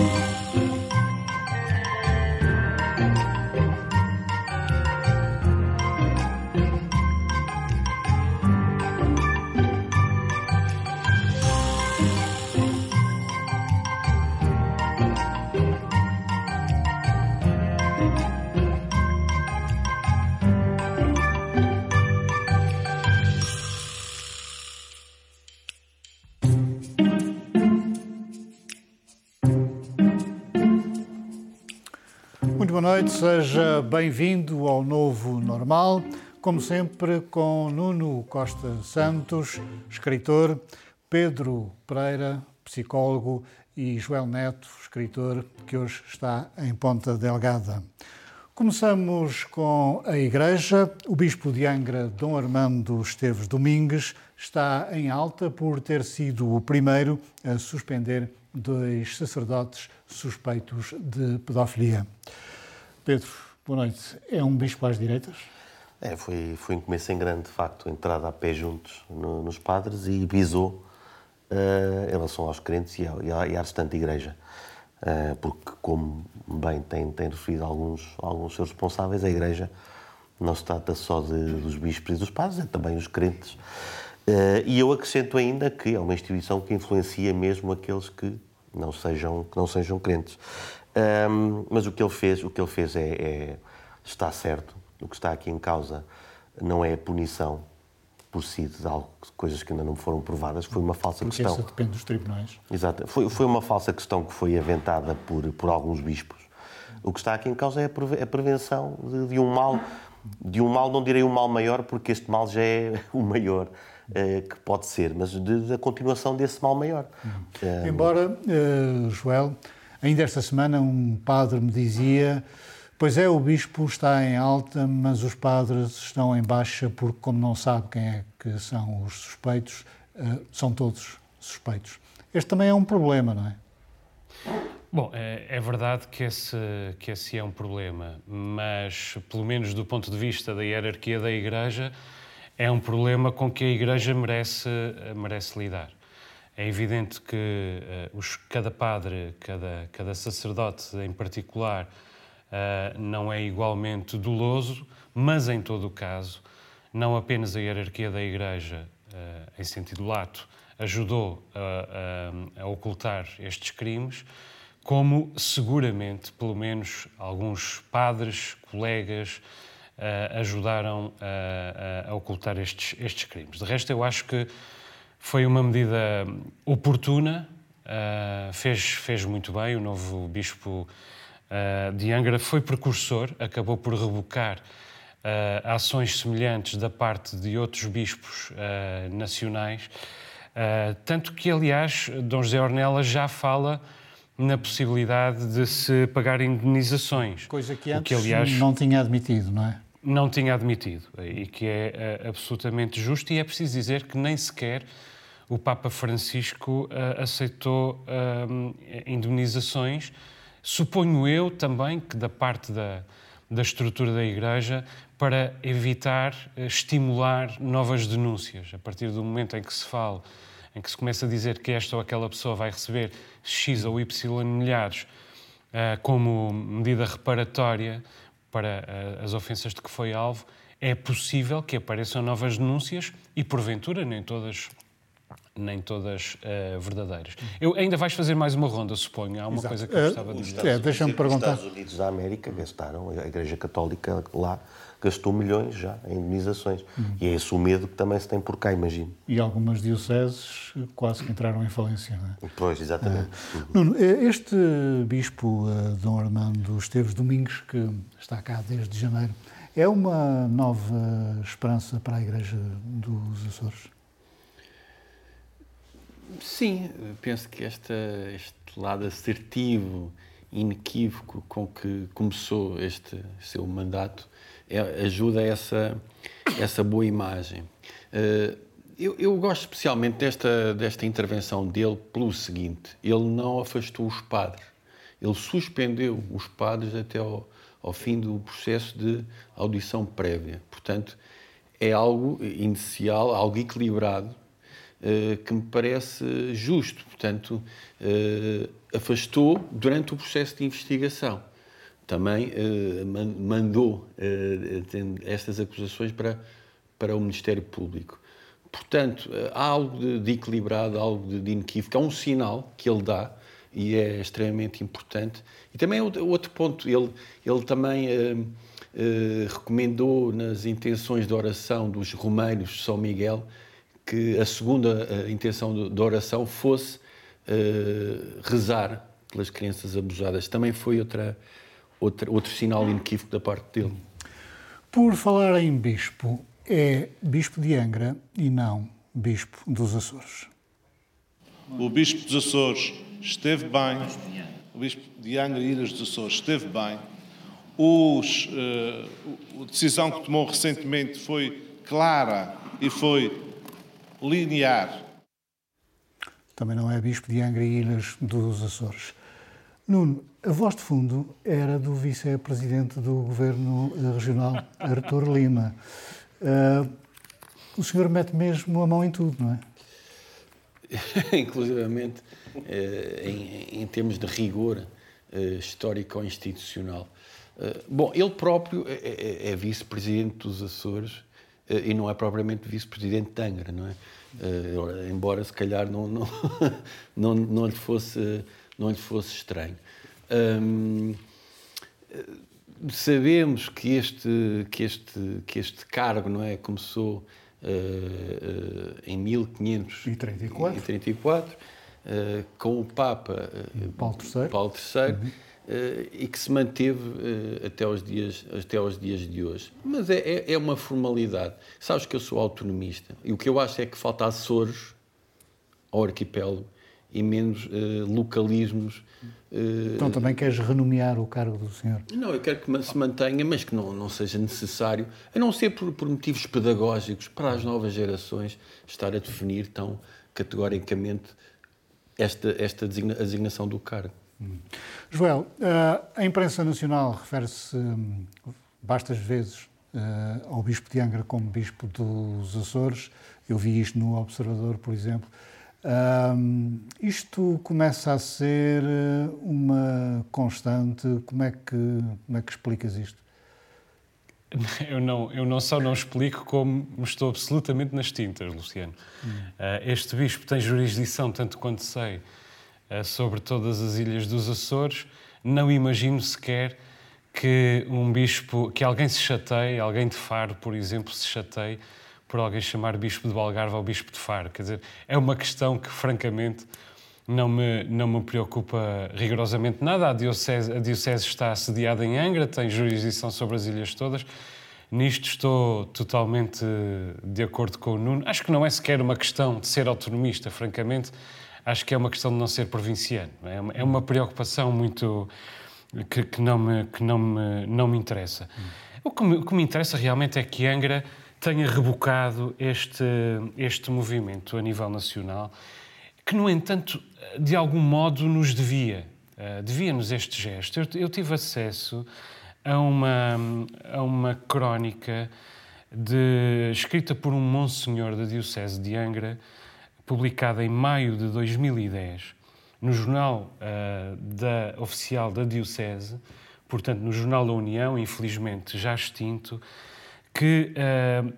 Muito boa noite, seja bem-vindo ao novo normal, como sempre com Nuno Costa Santos, escritor, Pedro Pereira, psicólogo e Joel Neto, escritor, que hoje está em Ponta Delgada. Começamos com a Igreja. O Bispo de Angra, Dom Armando Esteves Domingues, está em alta por ter sido o primeiro a suspender dois sacerdotes suspeitos de pedofilia. Pedro, boa noite. É um bispo às direitas? É, foi, foi um começo em grande, de facto, entrada a pé juntos no, nos padres e visou uh, em relação aos crentes e, à, e à restante igreja. Uh, porque, como bem tem, tem referido alguns, alguns seus responsáveis, a igreja não se trata só de, dos bispos e dos padres, é também os crentes. Uh, e eu acrescento ainda que é uma instituição que influencia mesmo aqueles que não sejam, que não sejam crentes. Um, mas o que ele fez, o que ele fez é, é, está certo. O que está aqui em causa não é a punição por si de algo, coisas que ainda não foram provadas. Foi uma falsa Porque questão. Isso depende dos tribunais. Exato. Foi, foi uma falsa questão que foi aventada por, por alguns bispos. O que está aqui em causa é a prevenção de, de um mal, de um mal, não direi um mal maior, porque este mal já é o maior. Uh, que pode ser, mas da continuação desse mal maior. Uhum. Embora, uh, Joel, Ainda esta semana um padre me dizia: Pois é, o bispo está em alta, mas os padres estão em baixa porque, como não sabe quem é que são os suspeitos, eh, são todos suspeitos. Este também é um problema, não é? Bom, é, é, verdade que esse, que esse é um problema, mas, pelo menos do ponto de vista da hierarquia da Igreja, é um problema com que a Igreja merece, merece lidar. É evidente que uh, os, cada padre, cada, cada sacerdote em particular, uh, não é igualmente doloso, mas em todo o caso, não apenas a hierarquia da Igreja, uh, em sentido lato, ajudou a, a, a, ocultar estes crimes, como seguramente, pelo menos, alguns padres, colegas, ajudaram a, ocultar estes, estes crimes. De resto, eu acho que foi uma medida oportuna, uh, fez, fez muito bem. O novo bispo uh, de Angra foi precursor, acabou por rebocar uh, ações semelhantes da parte de outros bispos nacionais. tanto que, aliás, Dom José Ornella já fala na possibilidade de se pagar indenizações. Coisa que antes que, aliás, não tinha admitido, não é? Não tinha admitido e que é absolutamente justo, e é preciso dizer que nem sequer o Papa Francisco uh, aceitou uh, indemnizações. Suponho eu também que da parte da, da estrutura da Igreja para evitar uh, estimular novas denúncias. A partir do momento em que se fala, em que se começa a dizer que esta ou aquela pessoa vai receber X ou Y milhares como medida reparatória para as ofensas de que foi alvo, é possível que apareçam novas denúncias e, porventura, nem todas nem todas uh, verdadeiras. Eu, ainda vais fazer mais uma ronda, suponho. Há uma Exato. coisa que eu gostava de dizer. É, deixa-me perguntar. Os Estados Unidos da América gastaram, a Igreja Católica lá gastou milhões já em indenizações. Uhum. E é esse o medo que também se tem por cá, imagino. E algumas dioceses quase que entraram em falência, não é? Pois, exatamente. Uhum. Nuno, este bispo, uh, Dom Armando Esteves Domingos, que está cá desde janeiro, é uma nova esperança para a Igreja dos Açores? Sim, penso que esta, este lado assertivo, inequívoco com que começou este seu mandato é, ajuda essa, essa boa imagem. Uh, eu, eu, gosto especialmente desta, desta intervenção dele pelo seguinte: ele não afastou os padres, ele suspendeu os padres até ao, ao fim do processo de audição prévia. Portanto, é algo inicial, algo equilibrado que me parece justo. Portanto, afastou durante o processo de investigação. Também mandou estas acusações para, para o Ministério Público. Portanto, há algo de, de equilibrado, algo de, de inequívoco, há um sinal que ele dá e é extremamente importante. E também outro ponto, ele, ele também recomendou nas intenções de oração dos romeiros de São Miguel que a segunda uh, intenção de, de, oração fosse rezar pelas crianças abusadas. Também foi outra, outra, outro sinal inequívoco da parte dele. Por falar em bispo, é bispo de Angra e não bispo dos Açores. O bispo dos Açores esteve bem, o bispo de Angra e Ilhas dos Açores esteve bem. Os, uh, a decisão que tomou recentemente foi clara e foi linear. Também não é bispo de Angra e Ilhas dos Açores. Nuno, a voz de fundo era do vice-presidente do Governo Regional, Artur Lima. Uh, o senhor mete mesmo a mão em tudo, não é? Inclusivamente uh, em, em, termos de rigor uh, histórico ou institucional. bom, ele próprio é, é, é vice-presidente dos Açores e não é propriamente vice-presidente de Angra, não é? embora se calhar não, não, não, não, lhe, fosse, não lhe fosse estranho. Um, sabemos que este, que este, que este cargo não é, começou uh, uh, em 1534, uh, com o Papa Paulo III, Paulo III uhum. E que se manteve até, aos dias, até aos dias de hoje. Mas é, é, é, uma formalidade. Sabes que eu sou autonomista e o que eu acho é que falta Açores ao arquipélago e menos localismos então também queres renomear o cargo do senhor? Não, eu quero que se mantenha, mas que não, não seja necessário, a não ser por, por motivos pedagógicos, para as novas gerações estar a definir tão categoricamente esta, esta designa, a designação do cargo. Hum. Joel, eh, a imprensa nacional refere-se hum, bastas vezes eh, ao Bispo de Angra como Bispo dos Açores. Eu vi isto no Observador, por exemplo. Um, isto começa a ser eh, uma constante. Como é que, como é que explicas isto? Eu não, eu não só não explico, como estou absolutamente nas tintas, Luciano. Hum. Uh, este bispo tem jurisdição, tanto quanto sei, sobre todas as ilhas dos Açores. Não imagino sequer que um bispo, que alguém se chateie, alguém de Faro, por exemplo, se chateie por alguém chamar bispo de Algarve ou bispo de Faro. Quer dizer, é uma questão que, francamente, não me, não me preocupa rigorosamente nada. A diocese, a diocese está assediada em Angra, tem jurisdição sobre as ilhas todas. Nisto estou totalmente de acordo com o Nuno. Acho que não é sequer uma questão de ser autonomista, francamente. Acho que é uma questão de não ser provinciano. É uma, é uma preocupação muito que, que, não, me, que não, me, não me interessa. Hum. O, que me, o que me interessa realmente é que Angra tenha rebocado este, este movimento a nível nacional, que, no entanto, de algum modo nos devia. Uh, devia-nos este gesto. Eu, eu, tive acesso a uma, a uma crónica de, escrita por um monsenhor da Diocese de Angra, publicada em maio de 2010, no jornal uh, da, oficial da Diocese, portanto, no Jornal da União, infelizmente já extinto, que uh,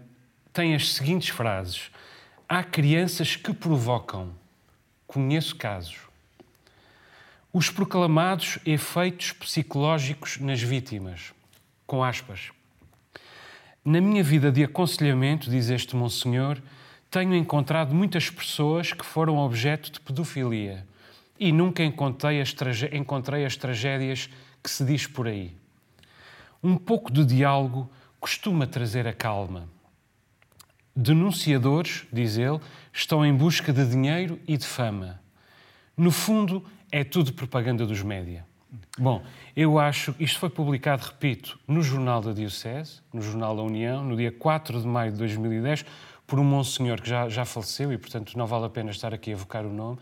tem as seguintes frases: Há crianças que provocam. Conheço casos. Os proclamados efeitos psicológicos nas vítimas. Com aspas. Na minha vida de aconselhamento, diz este Monsenhor, tenho encontrado muitas pessoas que foram objeto de pedofilia e nunca encontrei as, encontrei as tragédias que se diz por aí. Um pouco de diálogo costuma trazer a calma. Denunciadores, diz ele, estão em busca de dinheiro e de fama. No fundo, é tudo propaganda dos média. Bom, eu acho, isto foi publicado, repito, no Jornal da Diocese, no Jornal da União, no dia 4 de maio de 2010, por um monsenhor que já, já faleceu e, portanto, não vale a pena estar aqui a evocar o nome.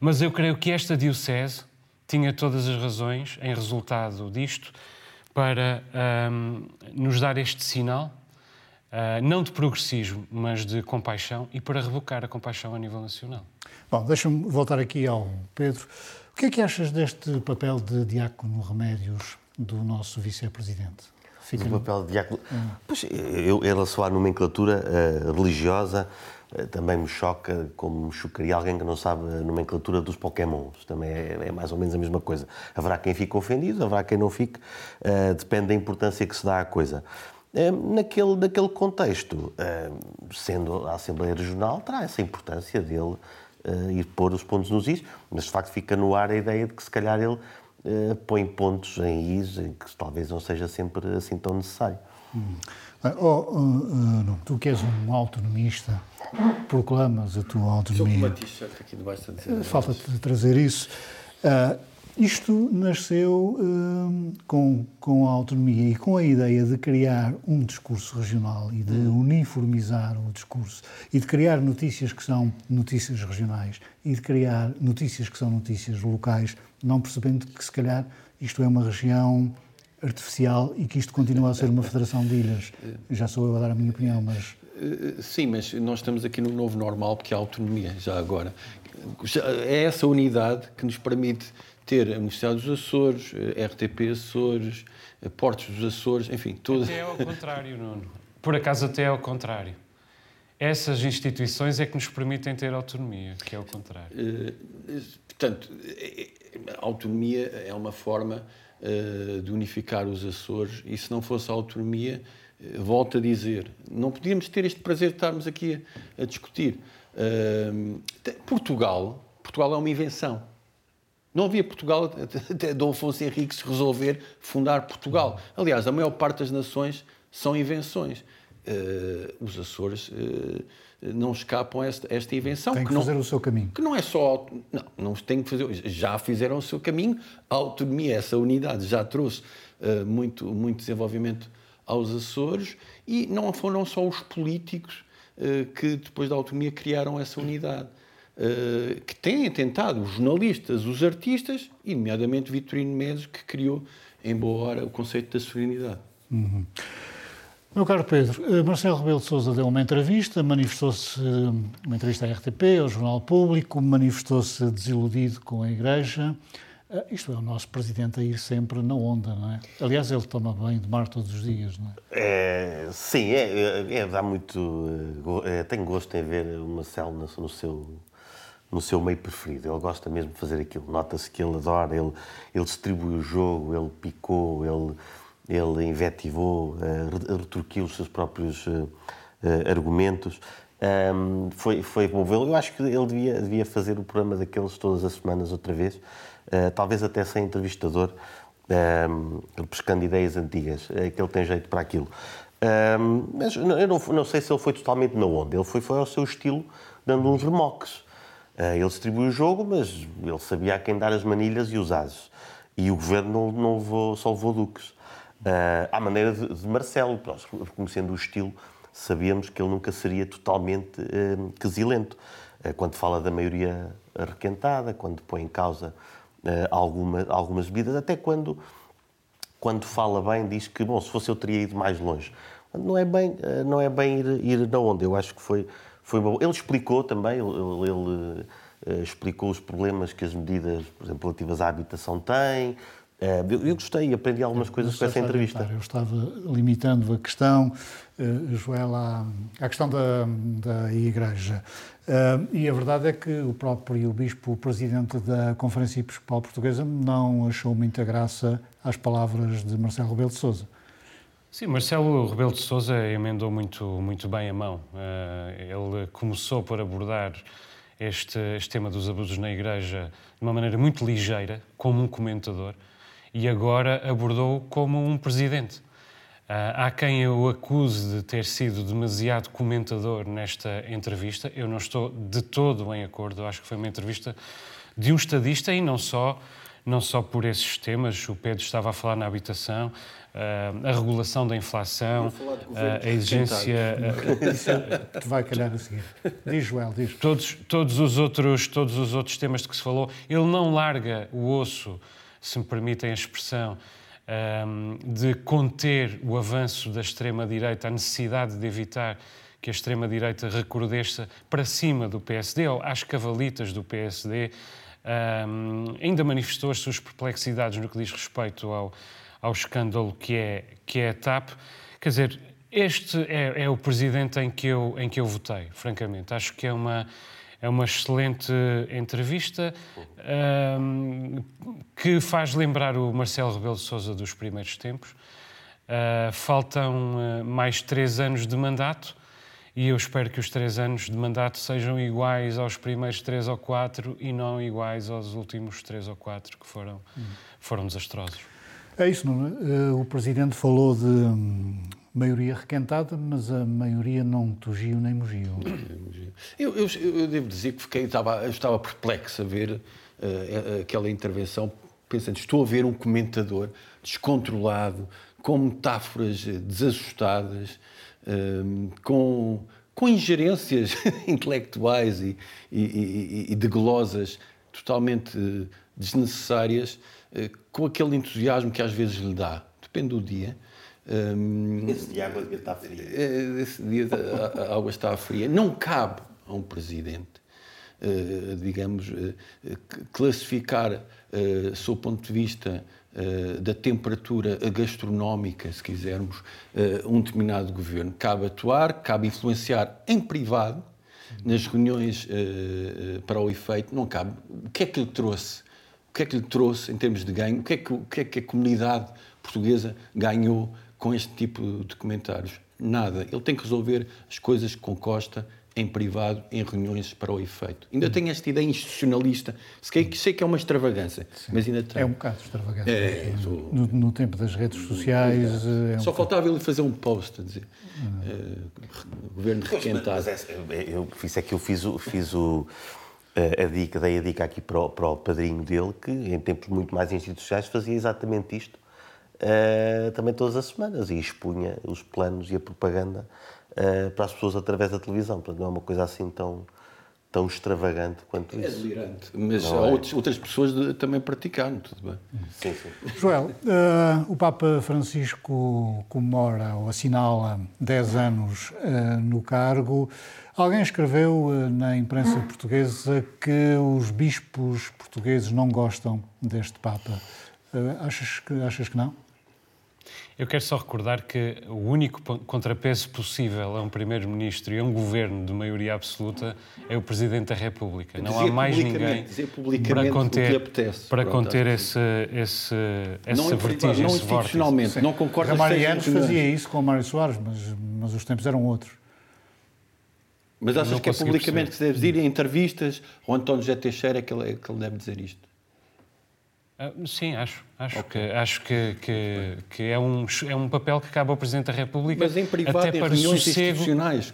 Mas eu creio que esta Diocese tinha todas as razões, em resultado disto, para um, nos dar este sinal uh, não de progressismo, mas de compaixão e para revocar a compaixão a nível nacional. Bom, deixa-me voltar aqui ao Pedro. O que é que achas deste papel de Diácono Remédios do nosso vice-presidente? Fica o papel de diácono. Hum. Pois, eu, em relação à nomenclatura uh, religiosa, uh, também me choca, como me chocaria alguém que não sabe a nomenclatura dos Pokémons. Também é, é, mais ou menos a mesma coisa. Haverá quem fique ofendido, haverá quem não fique, uh, depende da importância que se dá à coisa. naquele, naquele contexto, sendo a Assembleia Regional, terá essa importância dele ir pôr os pontos nos is, mas de facto fica no ar a ideia de que se calhar ele uh, põe pontos em is em que talvez não seja sempre assim tão necessário. Hum. Oh, uh, uh, tu que és um autonomista, proclamas a tua autonomia. aqui debaixo dizer. Falta-te trazer isso. Uh, isto nasceu uh, com, com a autonomia e com a ideia de criar um discurso regional e de uniformizar o discurso e de criar notícias que são notícias regionais e de criar notícias que são notícias locais, não percebendo que se calhar isto é uma região artificial e que isto continua a ser uma federação de ilhas. Já sou eu a dar a minha opinião, mas... Eh, sim, mas nós estamos aqui no novo normal porque há autonomia, já agora. É essa unidade que nos permite ter a Universidade dos Açores, RTP Açores, Portos dos Açores, enfim, tudo. Até ao contrário, Nuno. Por acaso, até ao contrário. Essas instituições é que nos permitem ter autonomia, que é o contrário. Uh, portanto, a autonomia é uma forma uh, de unificar os Açores e se não fosse a autonomia, volto a dizer, não podíamos ter este prazer de estarmos aqui a, a discutir. Portugal, Portugal é uma invenção. Não havia Portugal até Dom Afonso Henriques resolver fundar Portugal. Aliás, a maior parte das nações são invenções. Uh, os Açores uh, não escapam a esta, esta invenção. Tem que, que fazer não, o seu caminho. Que não é só. Não, não tem que fazer. Já fizeram o seu caminho. A autonomia, essa unidade, já trouxe uh, muito, muito desenvolvimento aos Açores e não foram só os políticos que, depois da autonomia, criaram essa unidade. Uh, que têm tentado, os jornalistas, os artistas, e nomeadamente Vitorino Meso, que criou em boa hora o conceito da serenidade. Uhum. Meu caro Pedro, eh, Marcelo Rebelo de Sousa deu uma entrevista, manifestou-se, eh, uma entrevista à RTP, ao Jornal Público, manifestou-se desiludido com a Igreja. Isto é o nosso presidente a ir sempre na onda, não é? Aliás, ele toma banho de mar todos os dias, não é? é sim, é, é, é dá muito. É, tenho gosto em ver o Marcelo no, no seu no seu meio preferido. Ele gosta mesmo de fazer aquilo. Nota-se que ele adora, ele, ele distribui o jogo, ele picou, ele, ele invetivou, uh, retorquiu os seus próprios uh, uh, argumentos. Um, foi, foi bom vê-lo. Eu acho que ele devia, devia fazer o programa daqueles todas as semanas outra vez, uh, talvez até sem entrevistador, um, pescando ideias antigas, é que ele tem jeito para aquilo. Um, mas eu não, não, sei se ele foi totalmente na onda, ele foi, foi ao seu estilo, dando uns remoques. Eh, ele distribuiu o jogo, mas ele sabia a quem dar as manilhas e os ases. E o governo não, não levou, só levou duques. Uh, à maneira de, de, Marcelo, nós reconhecendo o estilo, sabíamos que ele nunca seria totalmente uh, quesilento. Uh, quando fala da maioria requentada, quando põe em causa uh, alguma, algumas bebidas, até quando, quando fala bem, diz que, bom, se fosse eu teria ido mais longe. Não é bem, não é bem ir, ir na onda. Eu acho que foi foi bom. Ele explicou também, ele, ele uh, explicou os problemas que as medidas, por exemplo, relativas à habitação têm. Uh, eu, eu, gostei e aprendi algumas coisas com essa entrevista. Eu estava limitando a questão, uh, Joel, à, à questão da, da Igreja. Uh, e a verdade é que o próprio Bispo, o Presidente da Conferência Episcopal Portuguesa, não achou muita graça às palavras de Marcelo Rebelo de Sousa. Sim, Marcelo Rebelo de Sousa emendou muito, muito bem a mão. Eh, ele começou por abordar este, este tema dos abusos na Igreja de uma maneira muito ligeira, como um comentador, e agora abordou como um presidente. Eh, há quem eu acuse de ter sido demasiado comentador nesta entrevista. Eu não estou de todo em acordo. Acho que foi uma entrevista de um estadista e não só, não só por esses temas. O Pedro estava a falar na habitação, a regulação da inflação, a exigência. Isso vai calhar a seguir. Diz, Joel, diz. Todos, todos, os outros, todos os outros temas de que se falou, ele não larga o osso, se me permitem a expressão, um, de conter o avanço da extrema-direita, a necessidade de evitar que a extrema-direita recrudesça para cima do PSD, ou às cavalitas do PSD, um, ainda manifestou as suas perplexidades no que diz respeito ao, ao escândalo que é, que é a TAP. Quer dizer, este é, é, o presidente em que, eu, em que eu votei, francamente. Acho que é uma, é uma excelente entrevista um, que faz lembrar o Marcelo Rebelo de Sousa dos primeiros tempos. Uh, faltam uh, mais três anos de mandato e eu espero que os três anos de mandato sejam iguais aos primeiros três ou quatro e não iguais aos últimos três ou quatro que foram, foram desastrosos. É isso, não é? O Presidente falou de hum, maioria requentada, mas a maioria não tugiu nem mugiu. Eu, eu, eu devo dizer que fiquei, estava, estava perplexo a ver uh, aquela intervenção, pensando, estou a ver um comentador descontrolado, com metáforas desajustadas, uh, com, com ingerências intelectuais e, e, e, e de glosas totalmente desnecessárias, uh, com aquele entusiasmo que às vezes lhe dá. Depende do dia. Um, esse dia a água devia estar fria. Eh, esse dia a, água estava fria. Não cabe a um presidente, uh, digamos, uh, classificar, uh, sob o ponto de vista da temperatura gastronómica, se quisermos, um determinado governo. Cabe atuar, cabe influenciar em privado, nas reuniões para o efeito, não cabe. O que é que lhe trouxe? O que é que lhe trouxe em termos de ganho? O que é que, que, é que a comunidade portuguesa ganhou com este tipo de comentários? Nada. Ele tem que resolver as coisas com Costa em privado, em reuniões para o efeito. Ainda tenho esta ideia institucionalista, sei que, sei que é uma extravagância, Sim. mas ainda tenho. É um bocado extravagante. É, sou... no, no, tempo das redes sociais. É Só um faltava ele fazer um post a dizer uh, governo requentado. Mas, mas é, eu, isso é que eu fiz o. Fiz o a dica, dei a dica aqui para o, para o padrinho dele, que em tempos muito mais institucionais fazia exatamente isto uh, também todas as semanas e expunha os planos e a propaganda uh, para as pessoas através da televisão. Portanto, não é uma coisa assim tão, tão extravagante quanto é isso. É delirante. Mas há é. outros, outras pessoas de, também praticaram, tudo bem. Sim, sim. Joel, uh, o Papa Francisco comemora ou assinala 10 anos uh, no cargo. Alguém escreveu uh, na imprensa portuguesa que os bispos portugueses não gostam deste Papa. achas, que, achas que não? Eu quero só recordar que o único contrapeso possível a um primeiro-ministro e a um governo de maioria absoluta é o presidente da República. Não há mais ninguém para conter, apetece, para Pronto, conter esse, esse, essa não vertigem, não institucionalmente. Não concordo. Ramalhianos fazia isso com o Mário Soares, mas, mas os tempos eram outros. Mas achas não que é publicamente perceber. que se deve dizer em entrevistas, ou António José Teixeira é que ele, é que ele deve dizer isto? Ah, sim, acho. Acho, okay. que, acho que, que, que, é, um, é um papel que cabe ao Presidente da República. Mas em privado, até para reuniões sossego... institucionais.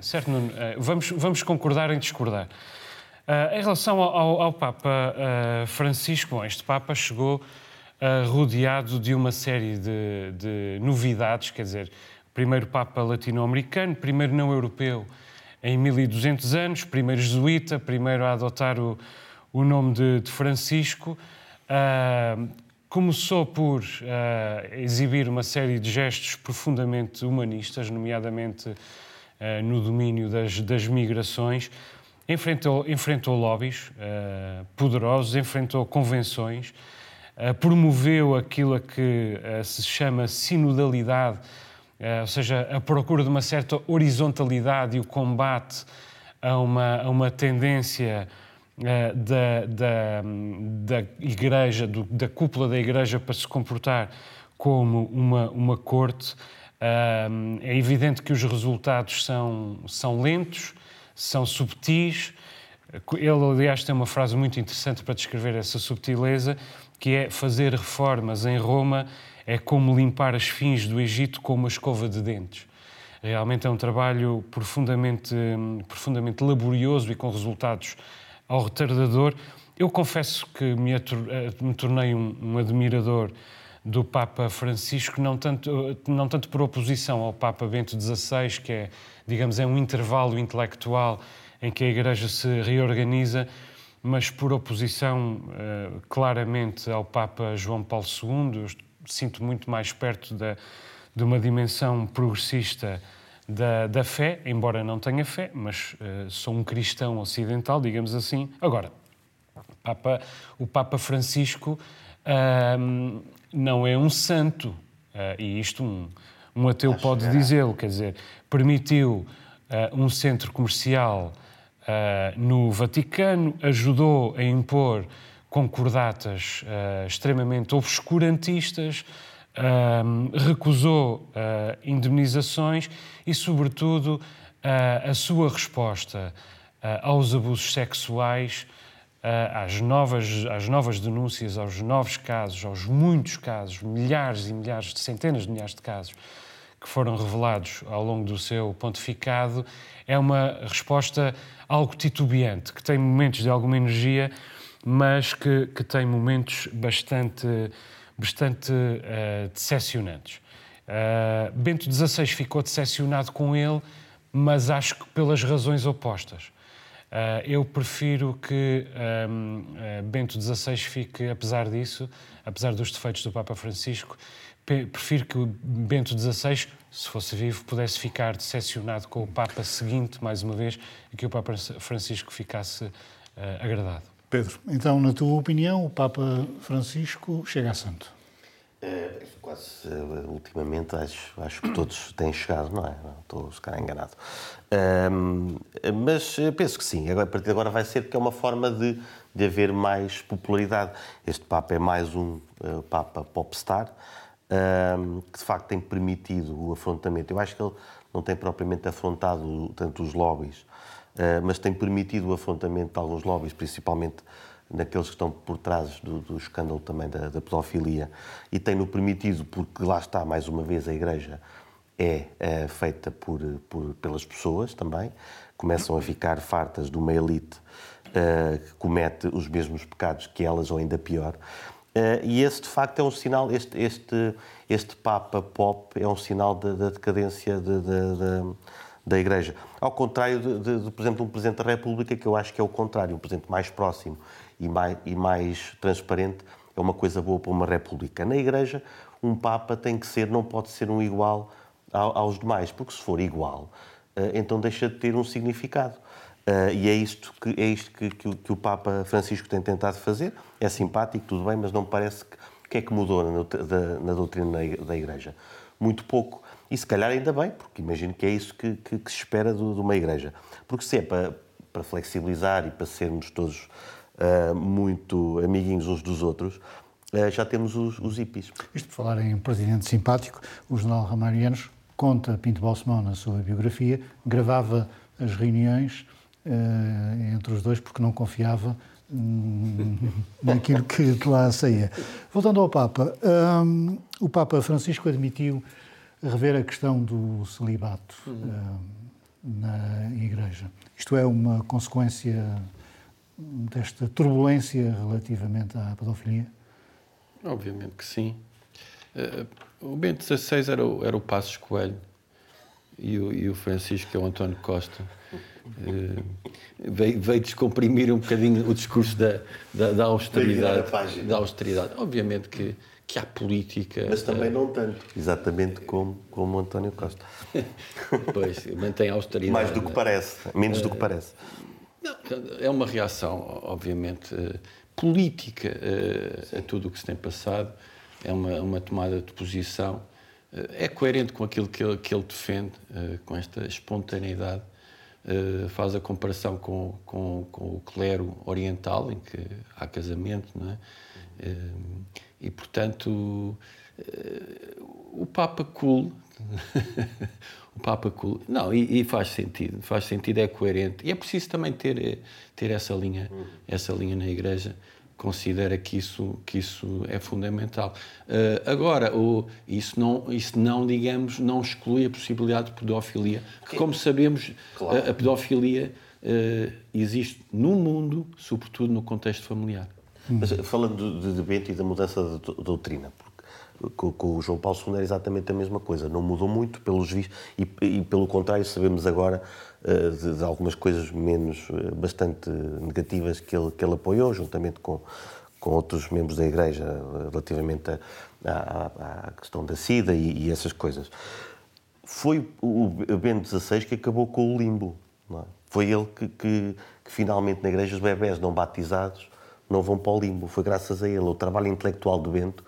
certo, Nuno, ah, vamos, vamos concordar em discordar. Uh, em relação ao, ao Papa uh, Francisco, bom, este Papa chegou uh, rodeado de uma série de, de novidades, quer dizer, primeiro Papa latino-americano, primeiro não europeu em 1200 anos, primeiro jesuíta, primeiro a adotar o, o nome de, de Francisco. Uh, começou por uh, exibir uma série de gestos profundamente humanistas, nomeadamente uh, no domínio das, das migrações. Enfrentou, enfrentou lobbies poderosos, enfrentou convenções, promoveu aquilo a que se chama sinodalidade, ou seja, a procura de uma certa horizontalidade e o combate a uma, a uma tendência eh, da, da, da Igreja, do, da cúpula da Igreja, para se comportar como uma, uma corte. Eh, é evidente que os resultados são, são lentos, são subtis. Ele, aliás, tem uma frase muito interessante para descrever essa subtileza, que é fazer reformas em Roma é como limpar as fins do Egito com uma escova de dentes. Realmente é um trabalho profundamente, profundamente laborioso e com resultados ao retardador. Eu confesso que me, eh, me tornei um, um, admirador do Papa Francisco, não tanto, não tanto por oposição ao Papa Bento XVI, que é, digamos, é um intervalo intelectual em que a Igreja se reorganiza, mas por oposição claramente ao Papa João Paulo II. Eu sinto muito mais perto da, de uma dimensão progressista da, da fé, embora não tenha fé, mas uh, sou um cristão ocidental, digamos assim. Agora, Papa, o Papa Francisco uh, não é um santo, uh, e isto um, um ateu Acho pode dizê-lo, quer dizer, permitiu um centro comercial no Vaticano, ajudou a impor concordatas extremamente obscurantistas, recusou uh, indemnizações e, sobretudo, uh, a sua resposta uh, aos abusos sexuais, às, novas, às novas denúncias, aos novos casos, aos muitos casos, milhares e milhares, de centenas de milhares de casos que foram revelados ao longo do seu pontificado, é uma resposta algo titubeante, que tem momentos de alguma energia, mas que, que tem momentos bastante bastante uh, decepcionantes. Uh, Bento XVI ficou decepcionado com ele, mas acho que pelas razões opostas. Uh, eu prefiro que um, uh, Bento XVI fique, apesar disso, apesar dos defeitos do Papa Francisco, prefiro que Bento XVI, se fosse vivo, pudesse ficar decepcionado com o Papa seguinte, mais uma vez, e que o Papa Francisco ficasse uh, agradado. Pedro, então, na tua opinião, o Papa Francisco chega a santo? É, quase, uh, ultimamente, acho, acho que todos têm chegado, não é? Não estou, se calhar, enganado. Um, mas penso que sim. Agora, a partir de agora vai ser que é uma forma de, de haver mais popularidade. Este Papa é mais um uh, Papa popstar, um, que de facto tem permitido o afrontamento. Eu acho que ele não tem propriamente afrontado tanto os lobbies eh, mas tem permitido o afrontamento de alguns lobbies, principalmente naqueles que estão por trás do, do escândalo também da, da pedofilia, e tem-no permitido porque lá está, mais uma vez, a Igreja é, é feita por, por, pelas pessoas também, começam a ficar fartas de uma elite uh, que comete os mesmos pecados que elas, ou ainda pior. Uh, e esse, de facto, é um sinal, este, este, este Papa Pop é um sinal da, da decadência de, de, de da Igreja. Ao contrário, de, de, de, por exemplo, um Presidente da República, que eu acho que é o contrário, um Presidente mais próximo e mais, e mais transparente, é uma coisa boa para uma República. Na Igreja, um Papa tem que ser, não pode ser um igual aos demais, porque se for igual, eh, então deixa de ter um significado. Eh, e é isto que, é isto que, que, que o Papa Francisco tem tentado fazer. É simpático, tudo bem, mas não parece que. Que é que mudou na, na doutrina da Igreja? Muito pouco. E se calhar ainda bem, porque imagino que é isso que, que, que se espera do, de uma igreja. Porque se é para, para flexibilizar e para sermos todos uh, muito amiguinhos uns dos outros, uh, já temos os, os. Isto por falar em presidente simpático, o jornal Ramarianos conta Pinto Balsemão na sua biografia, gravava as reuniões uh, entre os dois porque não confiava hum, naquilo que de lá saía. Voltando ao Papa, um, o Papa Francisco admitiu rever a questão do celibato uhum. uh, na Igreja. Isto é uma consequência desta turbulência relativamente à pedofilia? Obviamente que sim. Uh, o Bento XVI era o, era o Passos Coelho e o, e o Francisco é o António Costa. Uh, veio, veio, descomprimir um bocadinho o discurso da, da, da austeridade. Da austeridade. Obviamente que que há política. Mas também não tanto, exatamente como, como António Costa. pois, mantém a austeridade. Mais do que parece, menos do que parece. Não, é uma reação, obviamente, eh, política eh, a tudo o que se tem passado, é uma, uma tomada de posição, eh, é coerente com aquilo que ele, que ele defende, com esta espontaneidade. faz a comparação com, com, com o clero oriental, em que há casamento, não é? E, portanto, eh, o Papa Cool. o Papa Cool. Não, e, e, faz sentido. Faz sentido, é coerente. E é preciso também ter, eh, ter essa, linha, essa linha na Igreja. Considera que isso, que isso é fundamental. Uh, agora, o, isso, não, isso não, digamos, não exclui a possibilidade de pedofilia, que, como sabemos, claro. a, a, pedofilia uh, existe no mundo, sobretudo no contexto familiar. Mas falando de, de Bento e da mudança da doutrina, porque com, com, o João Paulo II era exatamente a mesma coisa. Não mudou muito, pelos vistos, e, e pelo contrário, sabemos agora uh, de, de, algumas coisas menos, uh, bastante negativas que ele, que ele apoiou, juntamente com, com outros membros da Igreja, relativamente à, questão da SIDA e, e, essas coisas. Foi o Bento XVI que acabou com o limbo. É? Foi ele que, que, que, finalmente, na Igreja, os bebés não batizados não vão para o limbo. Foi graças a ele, o trabalho intelectual do Bento,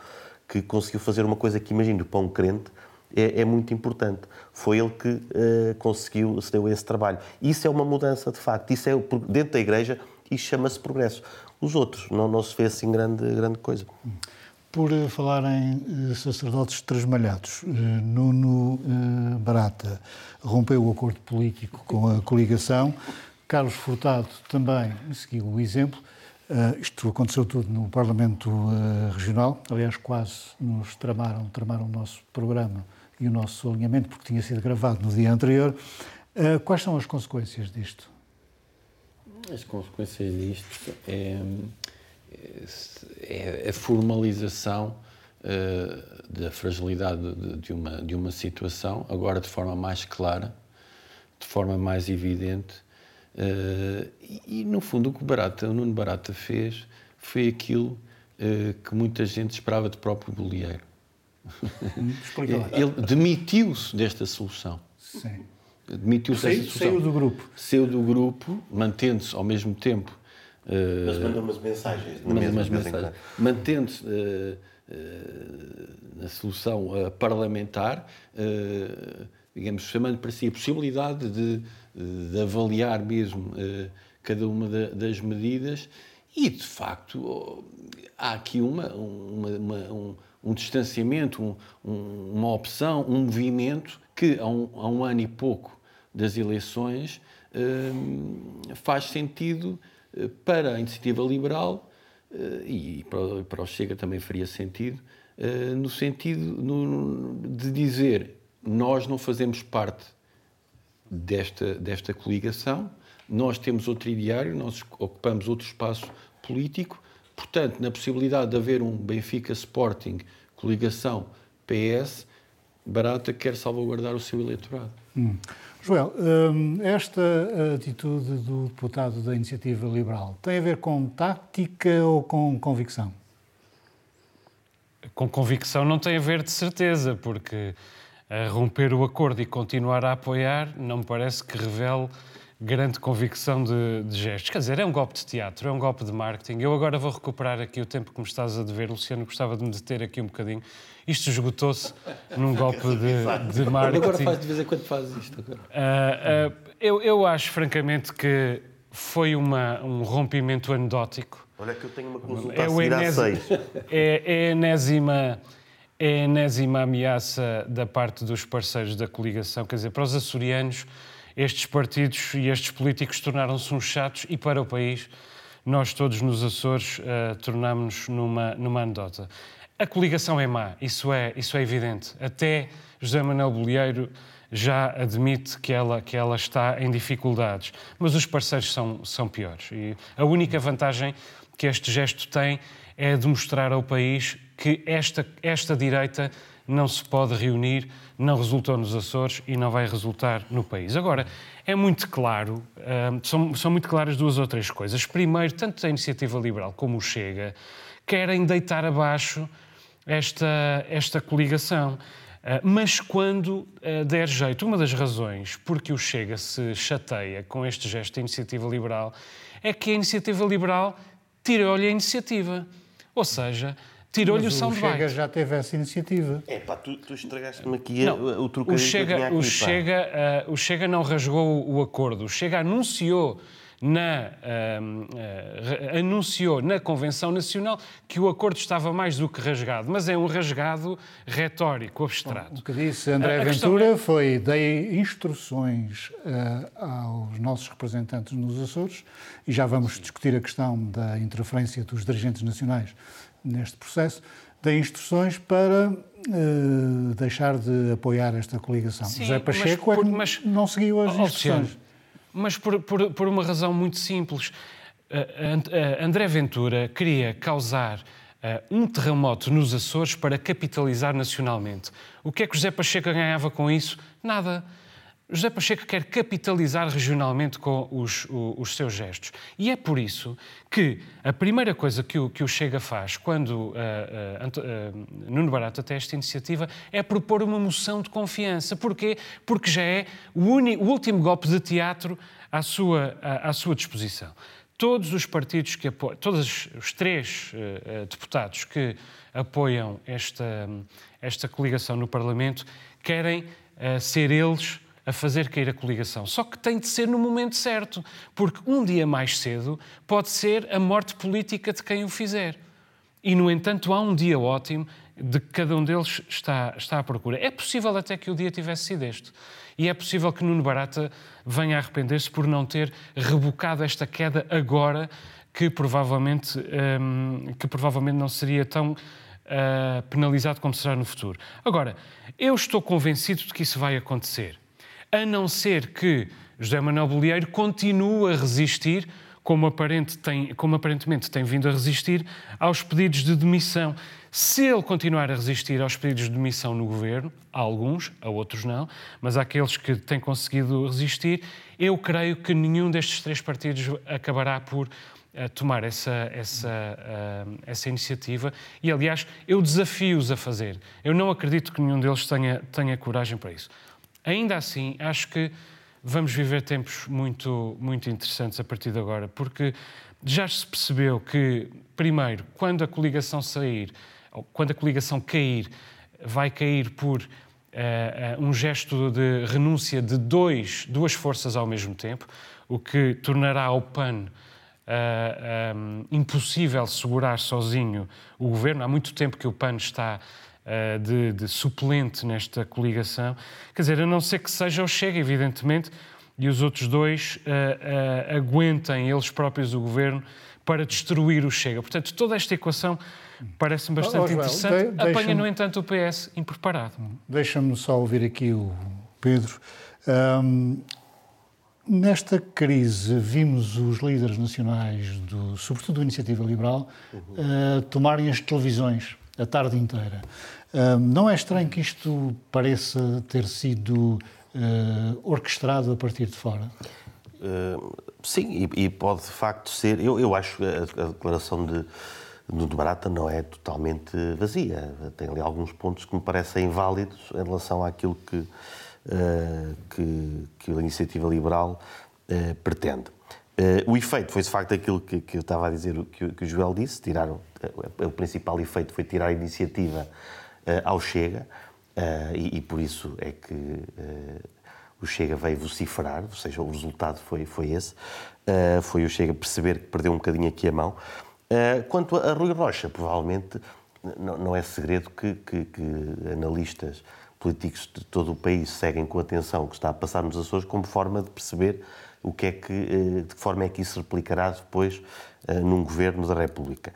que conseguiu fazer uma coisa que, imagino, para um crente é, é muito importante. Foi ele que uh, conseguiu, se deu esse trabalho. Isso é uma mudança, de facto. Isso é, dentro da Igreja, isso chama-se progresso. Os outros, não, não se vê assim grande, grande coisa. Por eh, falar em eh, sacerdotes trasmalhados, Nuno Barata rompeu o acordo político com a coligação. Carlos Furtado também seguiu o exemplo. Uh, isto aconteceu tudo no Parlamento uh, Regional, aliás, quase nos tramaram, tramaram o nosso programa e o nosso alinhamento, porque tinha sido gravado no dia anterior. Uh, quais são as consequências disto? As consequências disto é, é a formalização da fragilidade de, de, uma, de uma situação, agora de forma mais clara, de forma mais evidente, Uh, e, e, no fundo, o que o, Barata, o Nuno Barata fez foi aquilo uh, que muita gente esperava de próprio bolieiro. Ele demitiu-se desta solução. Sim. Demitiu-se desta solução. Saiu do grupo. Saiu do grupo, mantendo-se ao mesmo tempo. Uh, Mas manda umas mensagens. Manda umas mensagens. Mantendo-se na solução parlamentar, digamos, chamando para si a possibilidade de de avaliar mesmo uh, cada uma da, das medidas. E, de facto, há aqui uma, uma, uma um, um, distanciamento, um, um, uma opção, um movimento que, há um, há um ano e pouco das eleições, uh, faz sentido uh, para a iniciativa liberal e para, o Chega também faria sentido, no sentido de dizer nós não fazemos parte desta, desta coligação. Nós temos outro ideário, nós ocupamos outro espaço político, portanto, na possibilidade de haver um Benfica Sporting coligação PS, Barata quer salvaguardar o seu eleitorado. Hum. Joel, hum, esta atitude do deputado da Iniciativa Liberal tem a ver com tática ou com convicção? Com convicção não tem a ver de certeza, porque a romper o acordo e continuar a apoiar, não me parece que revele grande convicção de, de, gestos. Quer dizer, é um golpe de teatro, é um golpe de marketing. Eu agora vou recuperar aqui o tempo que me estás a dever, Luciano, gostava de me deter aqui um bocadinho. Isto esgotou-se num golpe de, de marketing. Agora faz de vez em quando fazes isto. Agora. Uh, uh, eu, eu acho, francamente, que foi uma, um rompimento anedótico. Olha que eu tenho uma consulta é a seguir às seis. É, é a enésima é a enésima ameaça da parte dos parceiros da coligação. Quer dizer, para os açorianos, estes partidos e estes políticos tornaram-se uns chatos e para o país, nós todos nos Açores uh, tornámos-nos numa, numa anedota. A coligação é má, isso é, isso é evidente. Até José Manuel Bolieiro já admite que ela, que ela está em dificuldades. Mas os parceiros são, são piores. E a única vantagem que este gesto tem é demonstrar ao país que esta, esta direita não se pode reunir, não resultou nos Açores e não vai resultar no país. Agora, é muito claro, uh, são, são muito claras duas ou três coisas. Primeiro, tanto a Iniciativa Liberal como o Chega querem deitar abaixo esta, esta coligação. Uh, mas quando uh, der jeito, uma das razões porque o Chega se chateia com este gesto da Iniciativa Liberal é que a Iniciativa Liberal tirou-lhe a iniciativa. Ou seja, tirou-lhe o soundbite. O Chega já teve essa iniciativa. É pá, tu, tu estragaste-me aqui não, o trocadilho o Chega, aqui, o, Chega, uh, o Chega não rasgou o acordo. O Chega anunciou na, uh, uh, anunciou na Convenção Nacional que o acordo estava mais do que rasgado, mas é um rasgado retórico, abstrato. Bom, o que disse André Ventura é... foi dei instruções uh, aos nossos representantes nos Açores e já vamos discutir a questão da interferência dos dirigentes nacionais neste processo, dei instruções para uh, deixar de apoiar esta coligação. Sim, José Pacheco mas, por, mas, não seguiu as instruções. Mas por, por, por, uma razão muito simples. Uh, uh, André Ventura queria causar um terremoto nos Açores para capitalizar nacionalmente. O que é que José Pacheco ganhava com isso? Nada. José Pacheco quer capitalizar regionalmente com os, os, seus gestos. E é por isso que a primeira coisa que o, que o Chega faz quando uh, uh, uh, Nuno Barata tem esta iniciativa é propor uma moção de confiança. Porquê? Porque já é o, uni, o último golpe de teatro à sua, à, à sua disposição. Todos os partidos que apoiam, todos os três deputados que apoiam esta, esta coligação no Parlamento querem ser eles a fazer cair a coligação. Só que tem de ser no momento certo, porque um dia mais cedo pode ser a morte política de quem o fizer. E, no entanto, há um dia ótimo de que cada um deles está, está à procura. É possível até que o dia tivesse sido este. E é possível que Nuno Barata venha a arrepender-se por não ter rebocado esta queda agora, que provavelmente, hum, que provavelmente não seria tão uh, penalizado como será no futuro. Agora, eu estou convencido de que isso vai acontecer a não ser que José Manuel Bolieiro continue a resistir, como, aparente tem, como aparentemente tem vindo a resistir, aos pedidos de demissão. Se ele continuar a resistir aos pedidos de demissão no governo, há alguns, a outros não, mas aqueles que têm conseguido resistir, eu creio que nenhum destes três partidos acabará por uh, tomar essa, essa, uh, essa iniciativa. E, aliás, eu desafio-os a fazer. Eu não acredito que nenhum deles tenha, tenha coragem para isso. Ainda assim, acho que vamos viver tempos muito, muito interessantes a partir de agora, porque já se percebeu que, primeiro, quando a coligação sair, quando a coligação cair, vai cair por uh, um gesto de renúncia de dois, duas forças ao mesmo tempo, o que tornará o PAN uh, eh, um, impossível segurar sozinho o governo. Há muito tempo que o PAN está uh, de, de, suplente nesta coligação. Quer dizer, a não ser que seja o Chega, evidentemente, e os outros dois uh, uh, aguentem eles próprios o governo para destruir o Chega. Portanto, toda esta equação parece-me bastante oh, interessante. De, Apanha, no entanto, o PS impreparado. Deixa-me só ouvir aqui o Pedro. Um, Nesta crise, vimos os líderes nacionais, do, sobretudo da Iniciativa Liberal, uhum. uh, tomarem as televisões a tarde inteira não é estranho que isto pareça ter sido uh, orquestrado a partir de fora? Uh, sim, e, e, pode de facto ser. Eu, eu acho a, a declaração de, de Barata não é totalmente vazia. Tem ali alguns pontos que me parecem válidos em relação àquilo que, uh, que, que, a iniciativa liberal pretende. O efeito foi de facto aquilo que, que eu estava a dizer, que, que o Joel disse: tiraram. o principal efeito foi tirar a iniciativa uh, ao Chega, uh, e, e, por isso é que uh, o Chega veio vociferar, ou seja, o resultado foi, foi esse, foi o Chega perceber que perdeu um bocadinho aqui a mão. quanto a Rui Rocha, provavelmente não, não é segredo que, que, que, analistas políticos de todo o país seguem com atenção o que está a passar nos Açores como forma de perceber o que é que, de que forma é que isso se replicará depois num governo da República.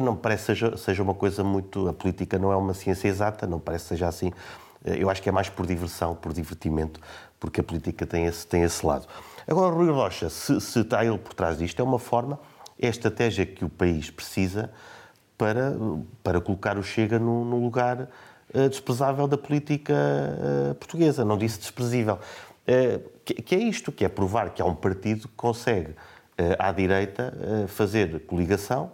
Não parece seja, seja uma coisa muito. A política não é uma ciência exata, não parece seja assim. Eu acho que é mais por diversão, por divertimento, porque a política tem esse, tem esse lado. Agora, Rui Rocha, se, se está ele por trás disto, é uma forma, é a estratégia que o país precisa para, para colocar o Chega num, num lugar uh, desprezável da política uh, portuguesa. Não disse desprezível. Uh, que, que, é isto, que é provar que há um partido que consegue, à direita, fazer coligação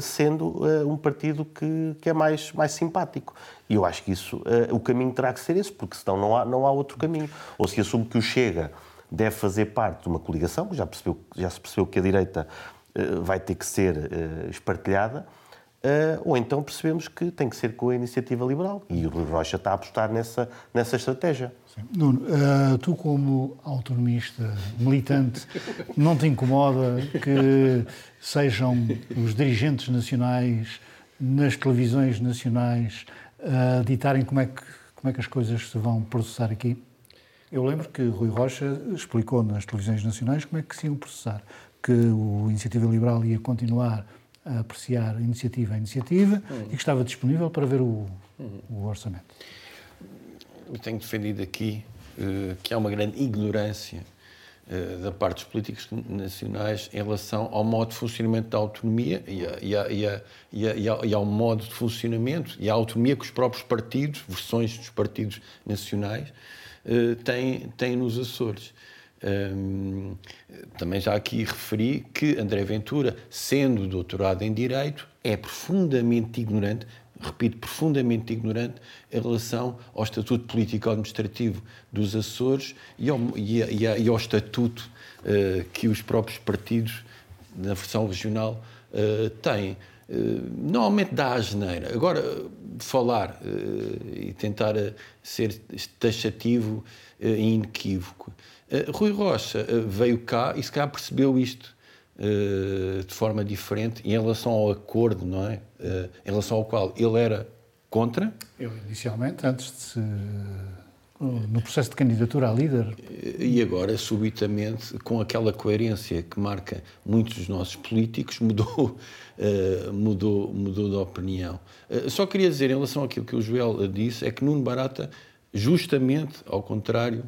sendo uh, um partido que, que é mais, mais simpático. E eu acho que isso, o caminho terá que ser esse, porque senão não há, não há outro caminho. Ou se assume que o Chega deve fazer parte de uma coligação, já, percebeu, já se percebeu que a direita vai ter que ser espartilhada, ou então percebemos que tem que ser com a iniciativa liberal. E o Rui Rocha está a apostar nessa, nessa estratégia. Sim. Nuno, tu como autonomista, militante, não te incomoda que sejam os dirigentes nacionais nas televisões nacionais a ditarem como é que, como é que as coisas se vão processar aqui? Eu lembro que Rui Rocha explicou nas televisões nacionais como é que se iam processar, que o Iniciativa Liberal ia continuar a apreciar iniciativa a iniciativa uhum. e que estava disponível para ver o, uhum. o orçamento. Eu tenho defendido aqui uh, que há uma grande ignorância eh, da parte dos políticos nacionais em relação ao modo de funcionamento da autonomia e, ao modo de funcionamento e à autonomia que os próprios partidos, versões dos partidos nacionais, eh, têm, têm nos Açores. Um, também já aqui referi que André Ventura, sendo doutorado em Direito, é profundamente ignorante repito, profundamente ignorante em relação ao Estatuto Político-Administrativo dos Açores e ao, e, a, e, ao Estatuto uh, que os próprios partidos, na versão regional, uh, têm. Uh, normalmente dá a geneira. Agora, falar e tentar ser taxativo e inequívoco. Rui Rocha veio cá e se calhar percebeu isto uh, de forma diferente em relação ao acordo, não é? Em relação ao qual ele era contra. Eu, inicialmente, antes de se no processo de candidatura a líder. E agora, subitamente, com aquela coerência que marca muitos dos nossos políticos, mudou, uh, mudou, mudou de opinião. Uh, só queria dizer, em relação àquilo que o Joel disse, é que Nuno Barata, justamente ao contrário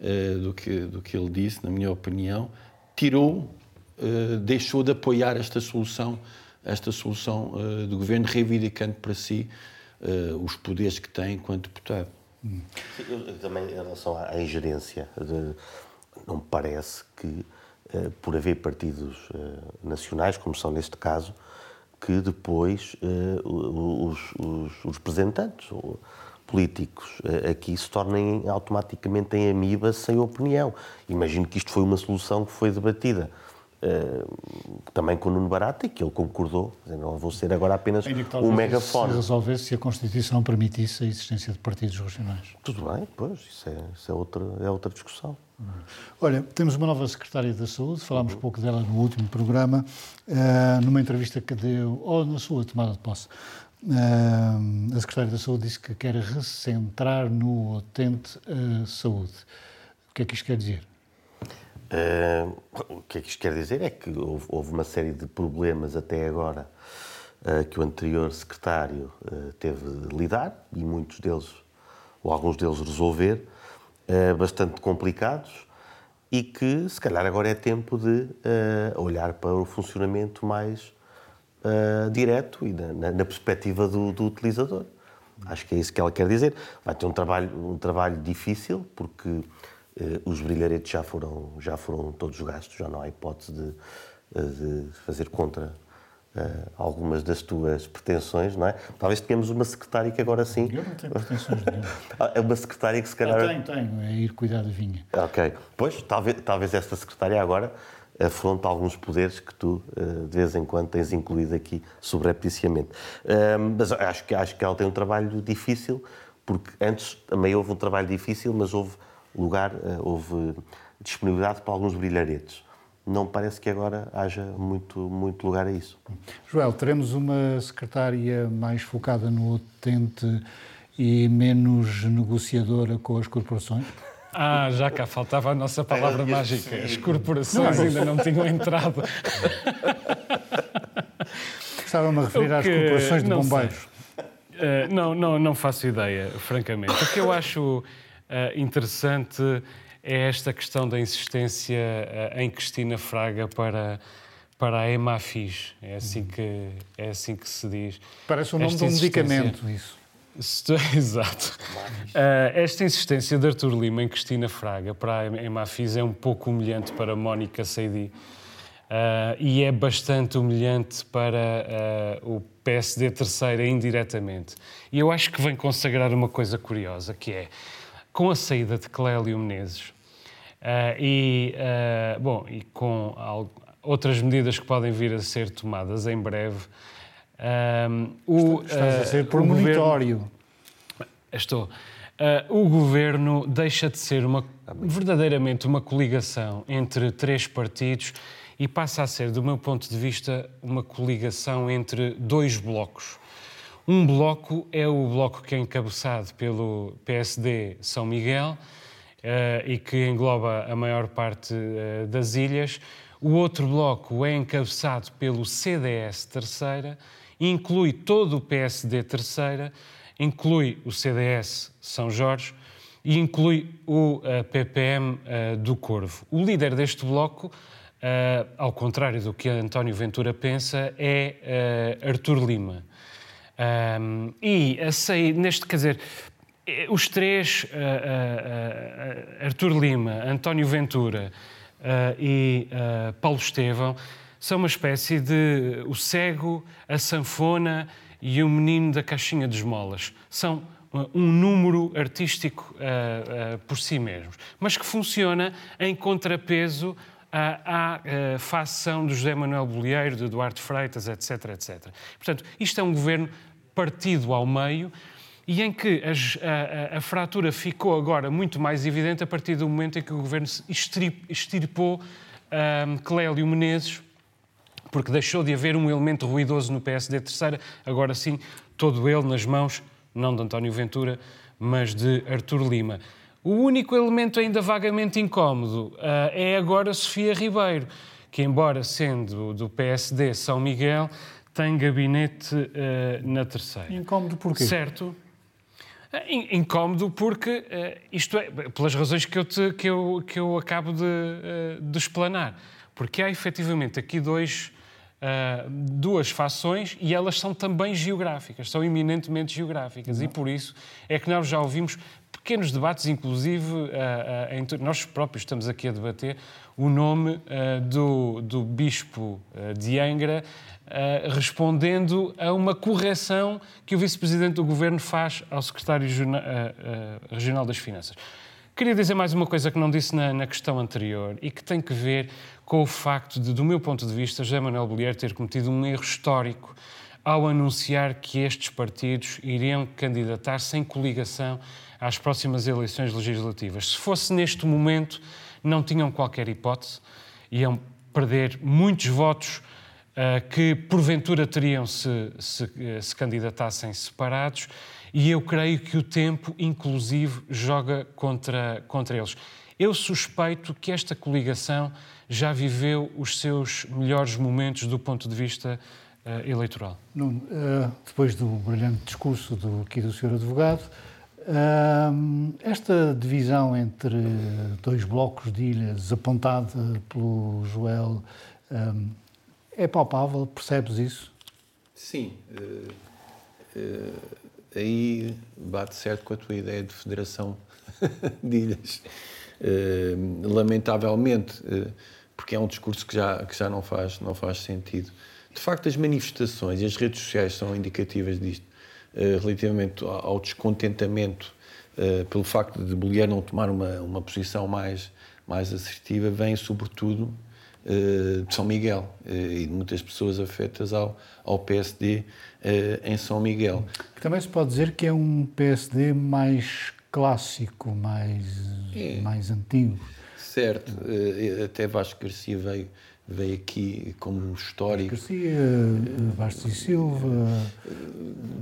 uh, do, que, do que ele disse, na minha opinião, tirou eh, deixou de apoiar esta solução, esta solução uh, do governo, reivindicando para si uh, os poderes que tem enquanto deputado. Hum. Eu, também, em relação à ingerência, de, não me parece que, por haver partidos nacionais, como são neste caso, que depois os, os, os representantes políticos aqui se tornem automaticamente em amiba sem opinião. Imagino que isto foi uma solução que foi debatida Uh, também com o Nuno Barata e que ele concordou. Não vou ser agora apenas um megafone. Se resolvesse se a Constituição permitisse a existência de partidos regionais. Tudo bem, pois, isso é, isso é, outra, é outra discussão. Olha, temos uma nova Secretária da Saúde, falámos uhum. pouco dela no último programa, uh, numa entrevista que deu, ou na sua tomada de posse. Uh, a Secretária da Saúde disse que quer recentrar no utente a saúde. O que é que isto quer dizer? Uh, o que é que isto quer dizer? É que houve, houve uma série de problemas até agora uh, que o anterior secretário uh, teve de lidar e muitos deles, ou alguns deles, resolver, bastante complicados e que se calhar agora é tempo de olhar para um funcionamento mais direto e na, na perspectiva do, do, utilizador. Acho que é isso que ela quer dizer. Vai ter um trabalho, um trabalho difícil, porque eh, os brilharetes já foram, já foram todos gastos, já não há hipótese de, eh, de fazer contra uh, algumas das tuas pretensões, não é? Talvez tenhamos uma secretária que agora sim... Eu não tenho pretensões nenhuma. é uma secretária que se calhar... Ah, tenho, tenho, é ir cuidar da vinha. Ok, pois, talvez, talvez esta secretária agora afronte alguns poderes que tu, de vez em quando, tens incluído aqui subrepticiamente. Mas acho que, acho que ela tem um trabalho difícil, porque antes também houve um trabalho difícil, mas houve lugar, eh, houve disponibilidade para alguns brilharetes. Não parece que agora haja muito, muito lugar a isso. Joel, teremos uma secretária mais focada no utente e menos negociadora com as corporações? Ah, já cá faltava a nossa palavra é, mágica. As corporações ainda não tinham entrado. Estava-me a referir às corporações de bombeiros. Uh, não, não, não faço ideia, francamente. O que eu acho uh, interessante é esta questão da insistência uh, em Cristina Fraga para, para a Emafis. É assim que, é assim que se diz. Parece o nome esta de um medicamento, isso. Exato. Uh, esta insistência de Artur Lima em Cristina Fraga para a Emafis é um pouco humilhante para Mónica Seidi. Uh, e é bastante humilhante para uh, o PSD terceira indiretamente. E eu acho que vem consagrar uma coisa curiosa, que é com a saída de Clélio Menezes e, bom, e com outras medidas que podem vir a ser tomadas em breve, uh, o, Estás a ser premonitório. Governo, estou. o governo deixa de ser uma, verdadeiramente uma coligação entre três partidos e passa a ser, do meu ponto de vista, uma coligação entre dois blocos. Um bloco é o bloco que é encabeçado pelo PSD São Miguel uh, e que engloba a maior parte uh, das ilhas. O outro bloco é encabeçado pelo CDS Terceira, inclui todo o PSD Terceira, inclui o CDS São Jorge e inclui o PPM do Corvo. O líder deste bloco, ao contrário do que António Ventura pensa, é Artur Lima. e a neste, quer dizer, os três, Artur Lima, António Ventura e Paulo Estevão, são uma espécie de o cego, a sanfona e o menino da caixinha de esmolas. São uh, um número artístico uh, uh, por si mesmos, mas que funciona em contrapeso à, à facção de José Manuel Bolieiro, de Eduardo Freitas, etc, etc. Portanto, isto é um governo partido ao meio e em que a, a, a, fratura ficou agora muito mais evidente a partir do momento em que o governo extirpou um, Clélio Menezes porque deixou de haver um elemento ruidoso no PSD terceira, agora sim, todo ele nas mãos, não de António Ventura, mas de Artur Lima. O único elemento ainda vagamente incómodo uh, é agora Sofia Ribeiro, que, embora sendo do PSD São Miguel, tem gabinete uh, na terceira. Incómodo porquê? Certo. Uh, incómodo porque, isto é, pelas razões que eu, te, que eu, que eu acabo de, de explanar. Porque há efetivamente aqui dois uh, duas fações e elas são também geográficas, são eminentemente geográficas. Uhum. E por isso é que nós já ouvimos pequenos debates, inclusive uh, uh, nós próprios estamos aqui a debater o nome do, do bispo de Angra. respondendo a uma correção que o vice-presidente do governo faz ao secretário regional das Finanças. Queria dizer mais uma coisa que não disse na, na, questão anterior e que tem que ver com o facto de, do meu ponto de vista, José Manuel Bolheiro ter cometido um erro histórico ao anunciar que estes partidos iriam candidatar-se em coligação às próximas eleições legislativas. Se fosse neste momento, não tinham qualquer hipótese, iam perder muitos votos uh, que porventura teriam se, se, uh, se candidatassem separados e eu creio que o tempo, inclusive, joga contra, contra eles. Eu suspeito que esta coligação já viveu os seus melhores momentos do ponto de vista uh, eleitoral. Nuno, uh, depois do brilhante discurso do, aqui do Sr. Advogado, uh, esta divisão entre dois blocos de ilhas apontada pelo Joel é palpável? Percebes isso? Sim aí bate certo com a tua ideia de federação de ilhas. Uh, lamentavelmente, uh, porque é um discurso que já, que já não, faz, não faz sentido. De facto, as manifestações e as redes sociais são indicativas disto, uh, relativamente ao descontentamento pelo facto de Bolívar não tomar uma, uma posição mais, mais assertiva, vem sobretudo de São Miguel e de muitas pessoas afetas ao, ao PSD em São Miguel. Também se pode dizer que é um PSD mais clássico, mais, é. mais antigo. Certo, eh, até Vasco Garcia veio, veio aqui como histórico. Vasco Garcia, Bastos e Silva.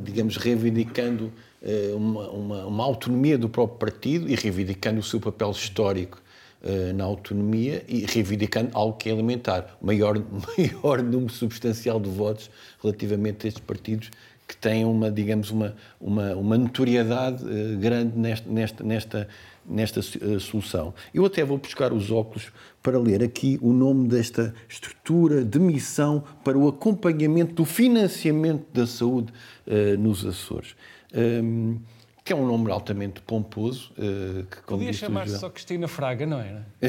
Digamos, reivindicando eh, uma, uma, uma autonomia do próprio partido e reivindicando o seu papel histórico eh, na autonomia e reivindicando algo que é alimentar, o maior, maior número substancial de votos relativamente a estes partidos que têm uma, digamos, uma, uma, uma notoriedade grande nesta, nesta, nesta, nesta uh, solução. Eu até vou buscar os óculos para ler aqui o nome desta estrutura de missão para o acompanhamento do financiamento da saúde uh, nos Açores. Um, que é um nome altamente pomposo. Uh, que, Podia chamar-se só Cristina Fraga, não era?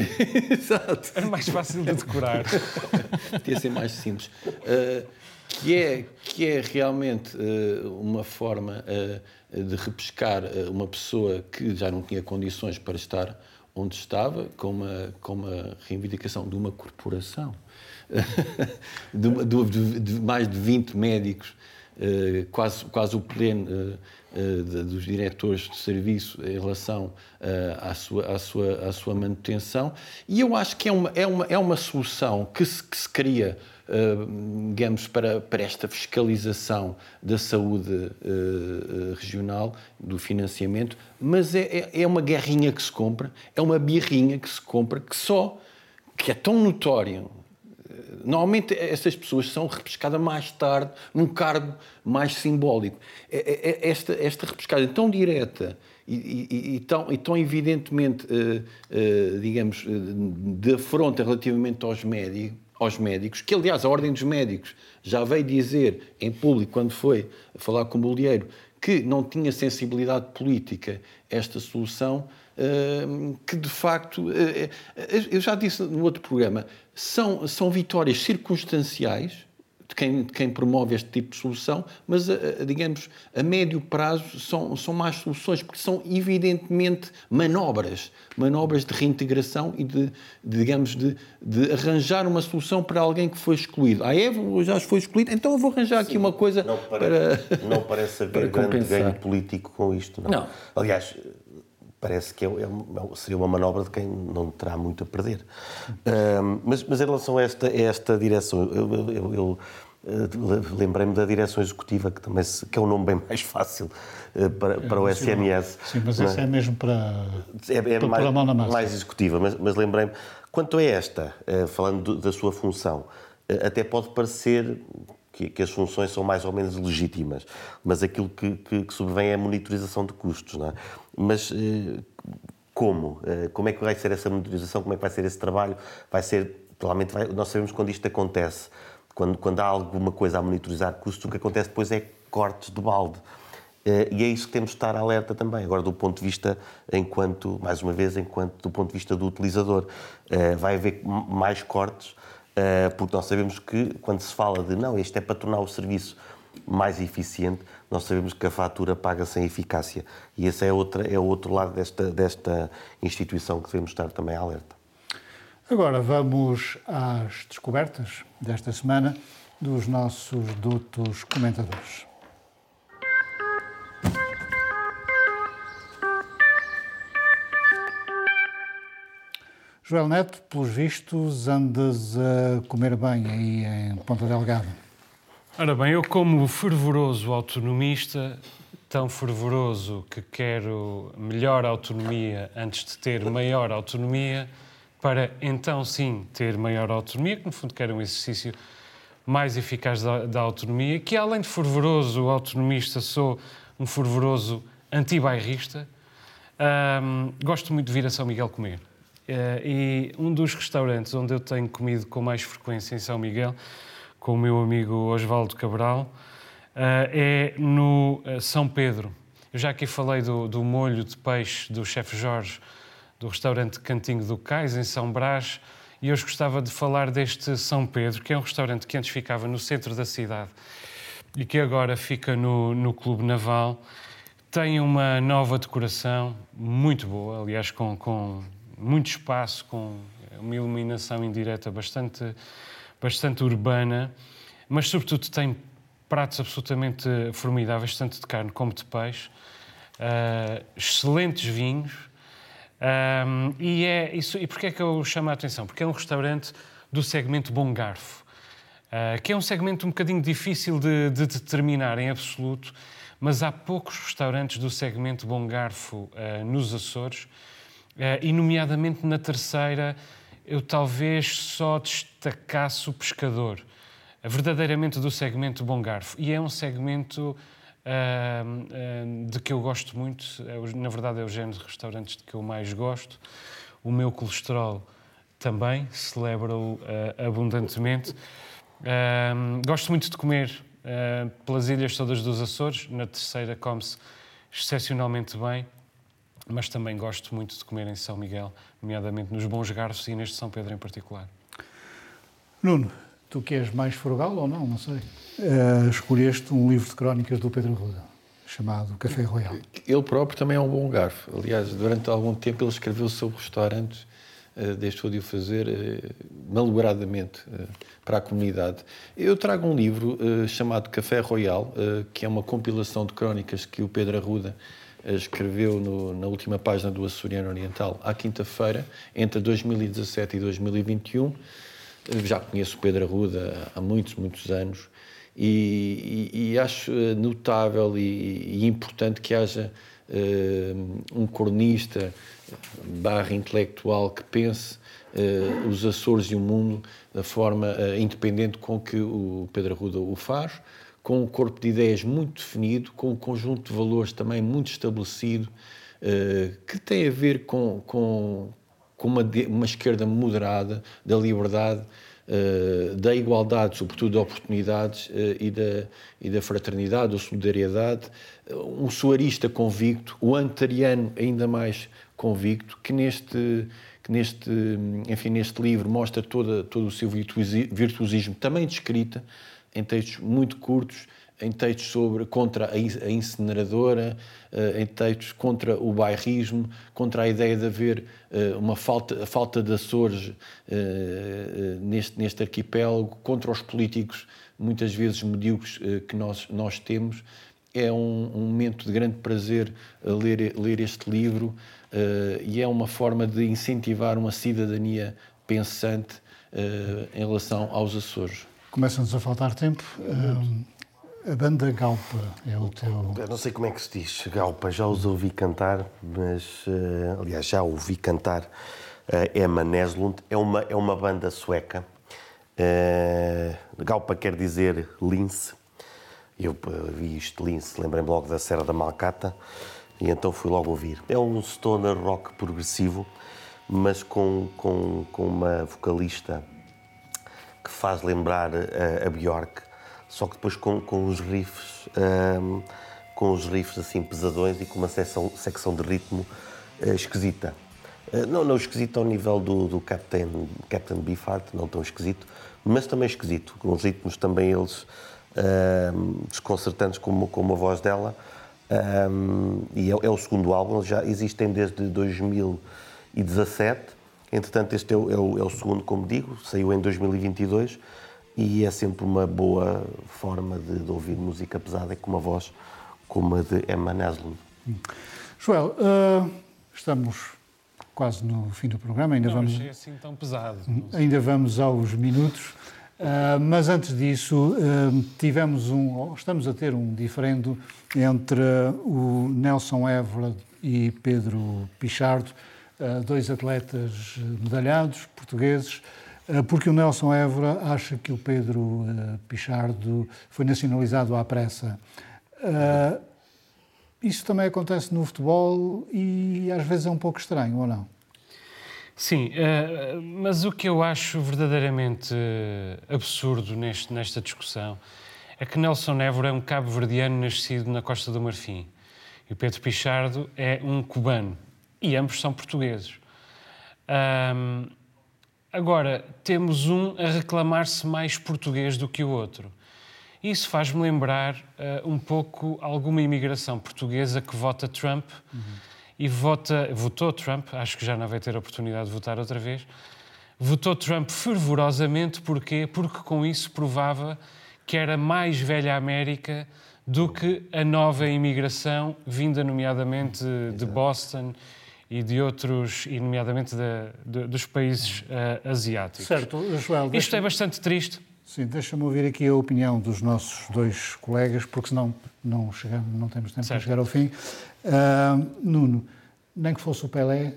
Exato. Era mais fácil de decorar. Podia ser mais simples. Uh, que é, que é realmente uh, uma forma de repescar uh, uma pessoa que já não tinha condições para estar onde estava, com uma, com uma reivindicação de uma corporação, de, de, de, mais de 20 médicos, quase, quase o pleno dos diretores de serviço em relação à, sua, à, sua, à sua manutenção. E eu acho que é uma, é uma, é uma solução que se, que se cria digamos, para, para esta fiscalização da saúde uh, regional, do financiamento, mas é, é, é uma guerrinha que se compra, é uma birrinha que se compra, que só, que é tão notório normalmente essas pessoas são repescadas mais tarde, num cargo mais simbólico. É, é, esta, esta repescagem tão direta e, e, e, tão, e tão evidentemente, digamos, de afronta relativamente aos médicos, aos médicos, que aliás a Ordem dos Médicos já veio dizer em público, quando foi falar com o Bolieiro, que não tinha sensibilidade política esta solução, que de facto, eh, eh, eu já disse no outro programa, são, são vitórias circunstanciais de quem, de quem promove este tipo de solução, mas, a, a, digamos, a médio prazo são, são mais soluções, porque são evidentemente manobras, manobras de reintegração e de, de digamos, de, de, arranjar uma solução para alguém que foi excluído. A Eva já foi excluída, então eu vou arranjar Sim, aqui uma coisa não parece, para. Não parece haver grande ganho político com isto, não. não. Aliás, parece que é, é, é, seria uma manobra de quem não terá muito a perder. Um, mas, mas, em relação a esta, a esta direção, eu, eu, eu uh, lembrei-me da direção executiva, que também se, que é um nome bem mais fácil uh, para, para o SNS. Sim, mas é? é mesmo para, é, é para mais, a mão na massa. mais executiva, mas, mas lembrei-me. Quanto a esta, uh, falando do, da sua função, até pode parecer que, que, as funções são mais ou menos legítimas, mas aquilo que, que, que é a monitorização de custos. Não é? Mas eh, como? Eh, como é que vai ser essa monitorização? Como é que vai ser esse trabalho? Vai ser, provavelmente, vai, nós sabemos quando isto acontece, quando, quando há alguma coisa a monitorizar custos, o que acontece depois é cortes de balde. Uh, e é isso que temos de estar alerta também. Agora, do ponto de vista, enquanto, mais uma vez, enquanto do ponto de vista do utilizador, vai haver mais cortes, porque nós sabemos que quando se fala de não, isto é para tornar o serviço mais eficiente, nós sabemos que a fatura paga sem eficácia. E esse é, outra, é o outro lado desta, desta instituição que devemos estar também alerta. Agora vamos às descobertas desta semana dos nossos dutos comentadores. Joel Neto, pelos vistos, andas a comer bem aí em Ponta Delgada. Ora bem, eu como fervoroso autonomista, tão fervoroso que quero melhor autonomia antes de ter maior autonomia, para então sim ter maior autonomia, que no fundo quero um exercício mais eficaz da, da autonomia, que além de fervoroso autonomista, sou um fervoroso antibairrista. Um, gosto muito de vir a São Miguel comer. Uh, e um dos restaurantes onde eu tenho comido com mais frequência em São Miguel com o meu amigo Osvaldo Cabral, eh, é no eh, São Pedro. Eu já aqui falei do, do molho de peixe do chefe Jorge, do restaurante Cantinho do Cais, em São Brás, e hoje gostava de falar deste São Pedro, que é um restaurante que antes ficava no centro da cidade e que agora fica no, no Clube Naval. Tem uma nova decoração muito boa, aliás, com, com muito espaço, com uma iluminação indireta bastante bastante urbana, mas sobretudo tem pratos absolutamente formidáveis, tanto de carne como de peixe, uh, excelentes vinhos. Um, e, é isso, e porquê é que eu chamo a atenção? Porque é um restaurante do segmento Bom Garfo, uh, que é um segmento um bocadinho difícil de, de, determinar em absoluto, mas há poucos restaurantes do segmento Bom Garfo uh, nos Açores, e nomeadamente na terceira eu talvez só destacasse o pescador, verdadeiramente do segmento Bom Garfo. E é um segmento uh, uh, de que eu gosto muito, é, na verdade é o género de restaurantes de que eu mais gosto. O meu colesterol também, celebra-o uh, abundantemente. gosto muito de comer pelas ilhas todas dos Açores, na terceira come-se excepcionalmente bem mas também gosto muito de comer em São Miguel, nomeadamente nos bons garfos e neste São Pedro em particular. Nuno, tu que és mais frugal ou não, não sei, uh, escolheste um livro de crónicas do Pedro Ruda, chamado Café Royal. Ele próprio também é um bom garfo. Aliás, durante algum tempo ele escreveu sobre restaurantes, uh, deixou de o fazer uh, malogradamente uh, para a comunidade. Eu trago um livro chamado Café Royal, que é uma compilação de crónicas que o Pedro Arruda escreveu no, na última página do Açoriano Oriental, à quinta-feira, entre 2017 e 2021. Já conheço o Pedro Arruda há muitos, muitos anos e, e, e acho notável e, e, importante que haja uh, um cronista barra intelectual que pense uh, os Açores e o mundo da forma uh, independente com que o Pedro Arruda o faz, com um corpo de ideias muito definido, com um conjunto de valores também muito estabelecido, uh, que tem a ver com, com, com uma, uma esquerda moderada, da liberdade, Uh, da igualdade, sobretudo de oportunidades, uh, e, da, e da fraternidade, da solidariedade, um soarista convicto, o antariano ainda mais convicto, que neste, neste, enfim, neste livro mostra toda, todo o seu virtuosismo, também de escrita, em textos muito curtos, em textos sobre, contra a incineradora, eh, em textos contra o bairrismo, contra a ideia de haver eh, uma falta, a falta de Açores eh, neste, neste arquipélago, contra os políticos muitas vezes medíocres que nós, nós temos. É um, um momento de grande prazer ler, ler este livro e é uma forma de incentivar uma cidadania pensante em relação aos Açores. Começa-nos a faltar tempo. Uh, a banda Galpa é o teu. Eu não sei como é que se diz Galpa, já os ouvi cantar, mas aliás já ouvi cantar uh, Emma Neslund. É uma, é uma banda sueca. Galpa quer dizer lince. Eu vi isto, lince, lembrei-me logo da Serra da Malcata e então fui logo ouvir. É um stoner rock progressivo, mas com, com, com uma vocalista que faz lembrar a, a Bjork, só que depois com, com os riffs, um, com os riffs assim pesadões e com uma secção, secção de ritmo uh, esquisita. Uh, não, não esquisito ao nível do, do Captain, Captain Beefheart, não tão esquisito, mas também esquisito, com os ritmos também eles uh, desconcertantes como, como a voz dela. Um, e é, é, o segundo álbum, já existem desde 2017. Entretanto, este é o, é o, é o segundo, como digo, saiu em 2022 e é sempre uma boa forma de, de ouvir música pesada com uma voz como a de Emma Naslund. Joel, uh, estamos quase no fim do programa, ainda Não, vamos. É assim tão pesado. Ainda vamos aos minutos. Uh, mas antes disso, uh, tivemos um, estamos a ter um diferendo entre o Nelson Évora e Pedro Pichardo, uh, dois atletas medalhados portugueses, porque o Nelson Évora acha que o Pedro Pichardo foi nacionalizado à pressa. Isso também acontece no futebol e às vezes é um pouco estranho, ou não? Sim, mas o que eu acho verdadeiramente absurdo neste, nesta discussão é que Nelson Évora é um cabo-verdiano nascido na Costa do Marfim e o Pedro Pichardo é um cubano e ambos são portugueses. Um, agora, temos um a reclamar-se mais português do que o outro. Isso faz-me lembrar uh, um pouco alguma imigração portuguesa que vota Trump. Uhum e vota, votou Trump, acho que já não vai ter a oportunidade de votar outra vez, votou Trump fervorosamente, porquê? Porque com isso provava que era mais velha América do que a nova imigração vinda nomeadamente de Boston e de outros, e nomeadamente de, de, dos países uh, asiáticos. Certo, Joel. Isto é bastante triste. Sim, deixa-me ouvir aqui a opinião dos nossos dois colegas, porque senão não, chegamos, não temos tempo certo. para chegar ao fim. Uh, Nuno, nem que fosse o Pelé,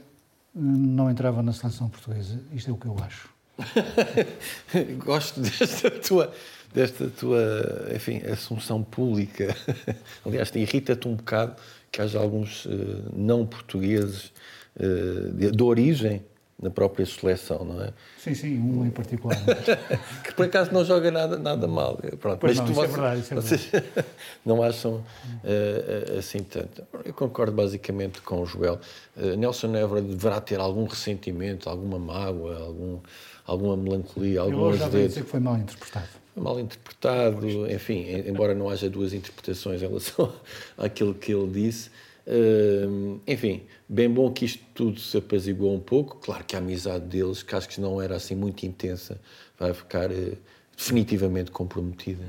não entrava na seleção portuguesa. Isto é o que eu acho. Gosto desta tua, desta tua, enfim, assunção pública. Aliás, irrita-te um bocado que haja alguns uh, não portugueses uh, de, de origem na própria seleção, não é? Sim, sim, um em particular. que por acaso não joga nada, nada mal. Pronto, pois mas não, isso é verdade, isso é vocês verdade. não acham uh, assim tanto. Eu concordo basicamente com o Joel. Uh, Nelson Évora deverá ter algum ressentimento, alguma mágoa, algum, alguma melancolia, algum Eu já dizer que foi mal interpretado. Mal interpretado, enfim, embora não haja duas interpretações em relação àquilo que ele disse. Uh, enfim, bem bom que isto tudo se apaziguou um pouco. Claro que a amizade deles, que acho que não era assim muito intensa, vai ficar uh, definitivamente comprometida.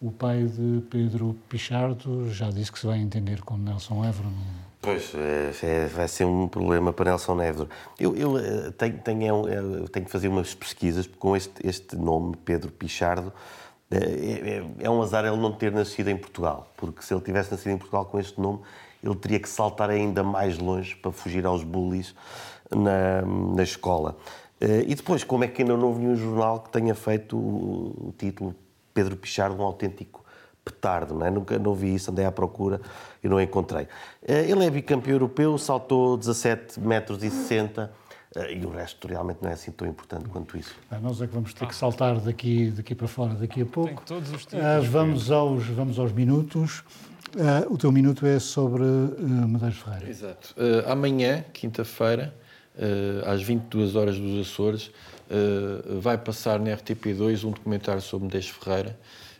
O pai de Pedro Pichardo já disse que se vai entender com Nelson Évora. Pois, é, é, vai ser um problema para Nelson Évora. Eu, eu eh, tenho, tenho, é eu tenho que fazer umas pesquisas com este, este nome, Pedro Pichardo. É, é, é, um azar ele não ter nascido em Portugal, porque se ele tivesse nascido em Portugal com este nome, ele teria que saltar ainda mais longe para fugir aos bullies na, na escola. Uh, e depois, como é que ainda não houve nenhum jornal que tenha feito o, o título Pedro Pichardo, um autêntico petardo, não é? Nunca não vi isso, andei à procura e não encontrei. Uh, ele é bicampeão europeu, saltou 17 metros e 60 eh, e o resto realmente não é assim tão importante quanto isso. Ah, nós é que vamos ter que saltar daqui, daqui para fora daqui a pouco. Tem todos os tipos. Uh, vamos, aos, vamos aos minutos. Uh, o teu minuto é sobre uh, Medeiros Ferreira. Exato. Uh, amanhã, quinta-feira, às 22 horas dos Açores, vai passar na RTP2 um documentário sobre Medeiros Ferreira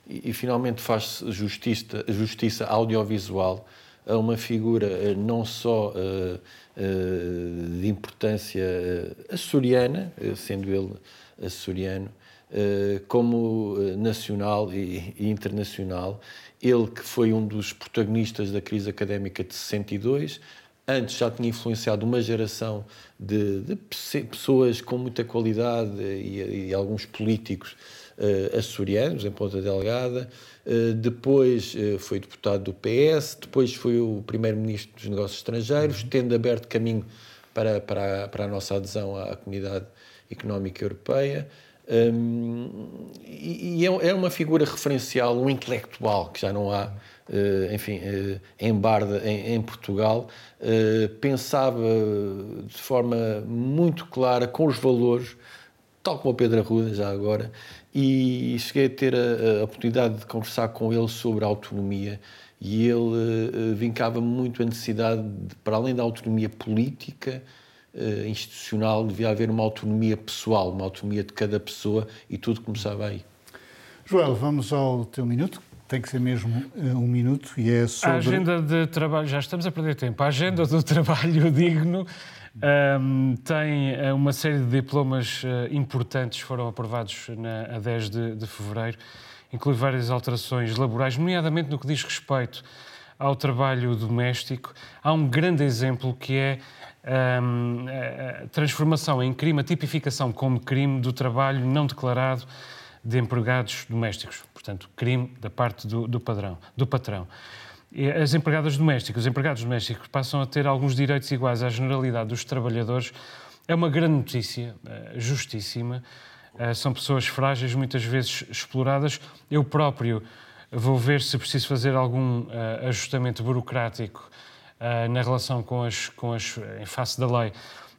e, e finalmente faz justiça, justiça audiovisual a uma figura não só eh, de importância eh, açoriana, eh, sendo ele açoriano, como nacional e internacional. Ele que foi um dos protagonistas da crise académica de 62, antes já tinha influenciado uma geração de, de pessoas com muita qualidade e, e alguns políticos uh, açorianos, em Ponta Delgada, uh, depois uh, foi deputado do PS, depois foi o primeiro-ministro dos Negócios Estrangeiros, uhum. tendo aberto caminho para, para, a, para a nossa adesão à Comunidade Económica Europeia. Um, e, e é, é, uma figura referencial, um intelectual que já não há, uh, enfim, uh, em Barda, em, em Portugal, uh, pensava de forma muito clara, com os valores, tal como o Pedro Arruda, já agora, e cheguei a ter a, a oportunidade de conversar com ele sobre a autonomia e ele uh, vincava muito a necessidade, de, para além da autonomia política, uh, institucional, devia haver uma autonomia pessoal, uma autonomia de cada pessoa e tudo começava aí. Joel, vamos ao teu minuto. Tem que ser mesmo uh, um minuto e é sobre... A agenda de trabalho, já estamos a perder tempo, a agenda do trabalho digno um, tem eh, uma série de diplomas uh, importantes foram aprovados na, a 10 de, de fevereiro, inclui várias alterações laborais, nomeadamente no que diz respeito ao trabalho doméstico. Há um grande exemplo que é um, a transformação em crime, a tipificação como crime do trabalho não declarado de empregados domésticos, portanto, crime da parte do, do padrão, do patrão as empregadas domésticas, os empregados domésticos passam a ter alguns direitos iguais à generalidade dos trabalhadores. É uma grande notícia, eh, justíssima. Eh, são pessoas frágeis, muitas vezes exploradas. Eu próprio vou ver se preciso fazer algum eh, ajustamento burocrático na relação com as, com as, em face da lei,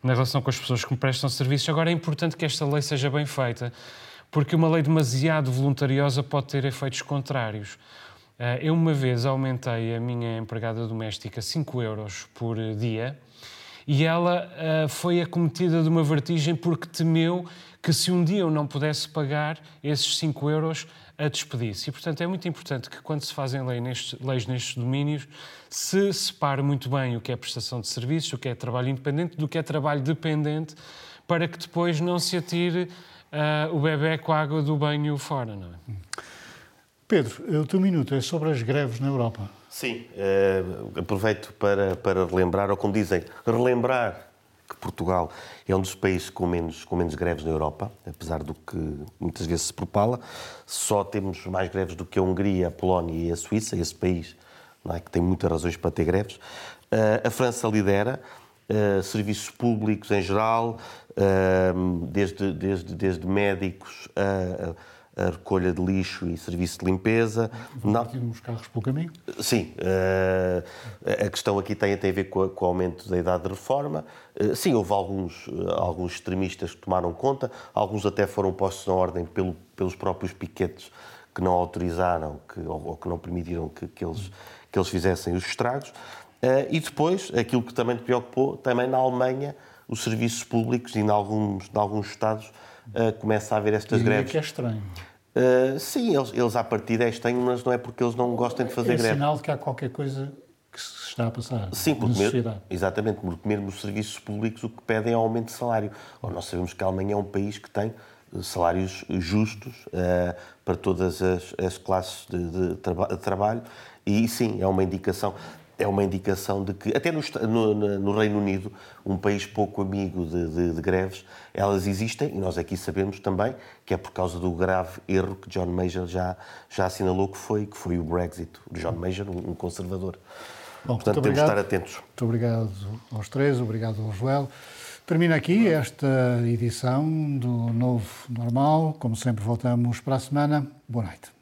na relação com as pessoas que me prestam serviços. Agora é importante que esta lei seja bem feita, porque uma lei demasiado voluntariosa pode ter efeitos contrários. Eh, eu uma vez aumentei a minha empregada doméstica 5 euros por dia e ela uh, foi acometida de uma vertigem porque temeu que se um dia eu não pudesse pagar esses 5 euros, a despedisse. E, portanto, é muito importante que quando se fazem lei nestes, leis nestes domínios, se separe muito bem o que é prestação de serviços, o que é trabalho independente, do que é trabalho dependente, para que depois não se atire uh, o bebê com a água do banho fora, não é? Pedro, o teu minuto é sobre as greves na Europa. Sim, uh, aproveito para, para relembrar, ou como dizem, relembrar que Portugal é um dos países com menos, com menos greves na Europa, apesar do que muitas vezes se propala. Só temos mais greves do que a Hungria, a Polónia e a Suíça, esse país é, que tem muitas razões para ter greves. Uh, a França lidera, uh, serviços públicos em geral, desde, desde, desde médicos a a recolha de lixo e serviço de limpeza. Não os carros pelo caminho? Sim. Uh, a questão aqui tem, tem a ver com, o aumento da idade de reforma. Uh, sim, houve alguns, uh, alguns extremistas que tomaram conta, alguns até foram postos na ordem pelo, pelos próprios piquetes que não autorizaram que, ou, ou que não permitiram que, que, eles, que eles fizessem os estragos. e depois, aquilo que também te preocupou, também na Alemanha, os serviços públicos e em alguns, em alguns Estados uh, começa a haver estas e greves. que é estranho. Uh, sim, eles, eles à partida é estranho, mas não é porque eles não gostem de fazer é greve. É sinal de que há qualquer coisa que se está a passar Sim, porque sociedade. exatamente, porque mesmo os serviços públicos o que pedem é aumento de salário. Ou nós sabemos que a Alemanha é um país que tem eh, salários justos uh, para todas as, as classes de, de, traba de, trabalho e sim, é uma indicação é uma indicação de que, até no, no, no Reino Unido, um país pouco amigo de, de, de, greves, elas existem e nós aqui sabemos também que é por causa do grave erro que John Major já, já assinalou que foi, que foi o Brexit. John Major, um conservador. Bom, Portanto, temos de estar atentos. Muito obrigado aos três, obrigado ao Joel. Termina aqui esta edição do Novo Normal. Como sempre, voltamos para a semana. Boa noite.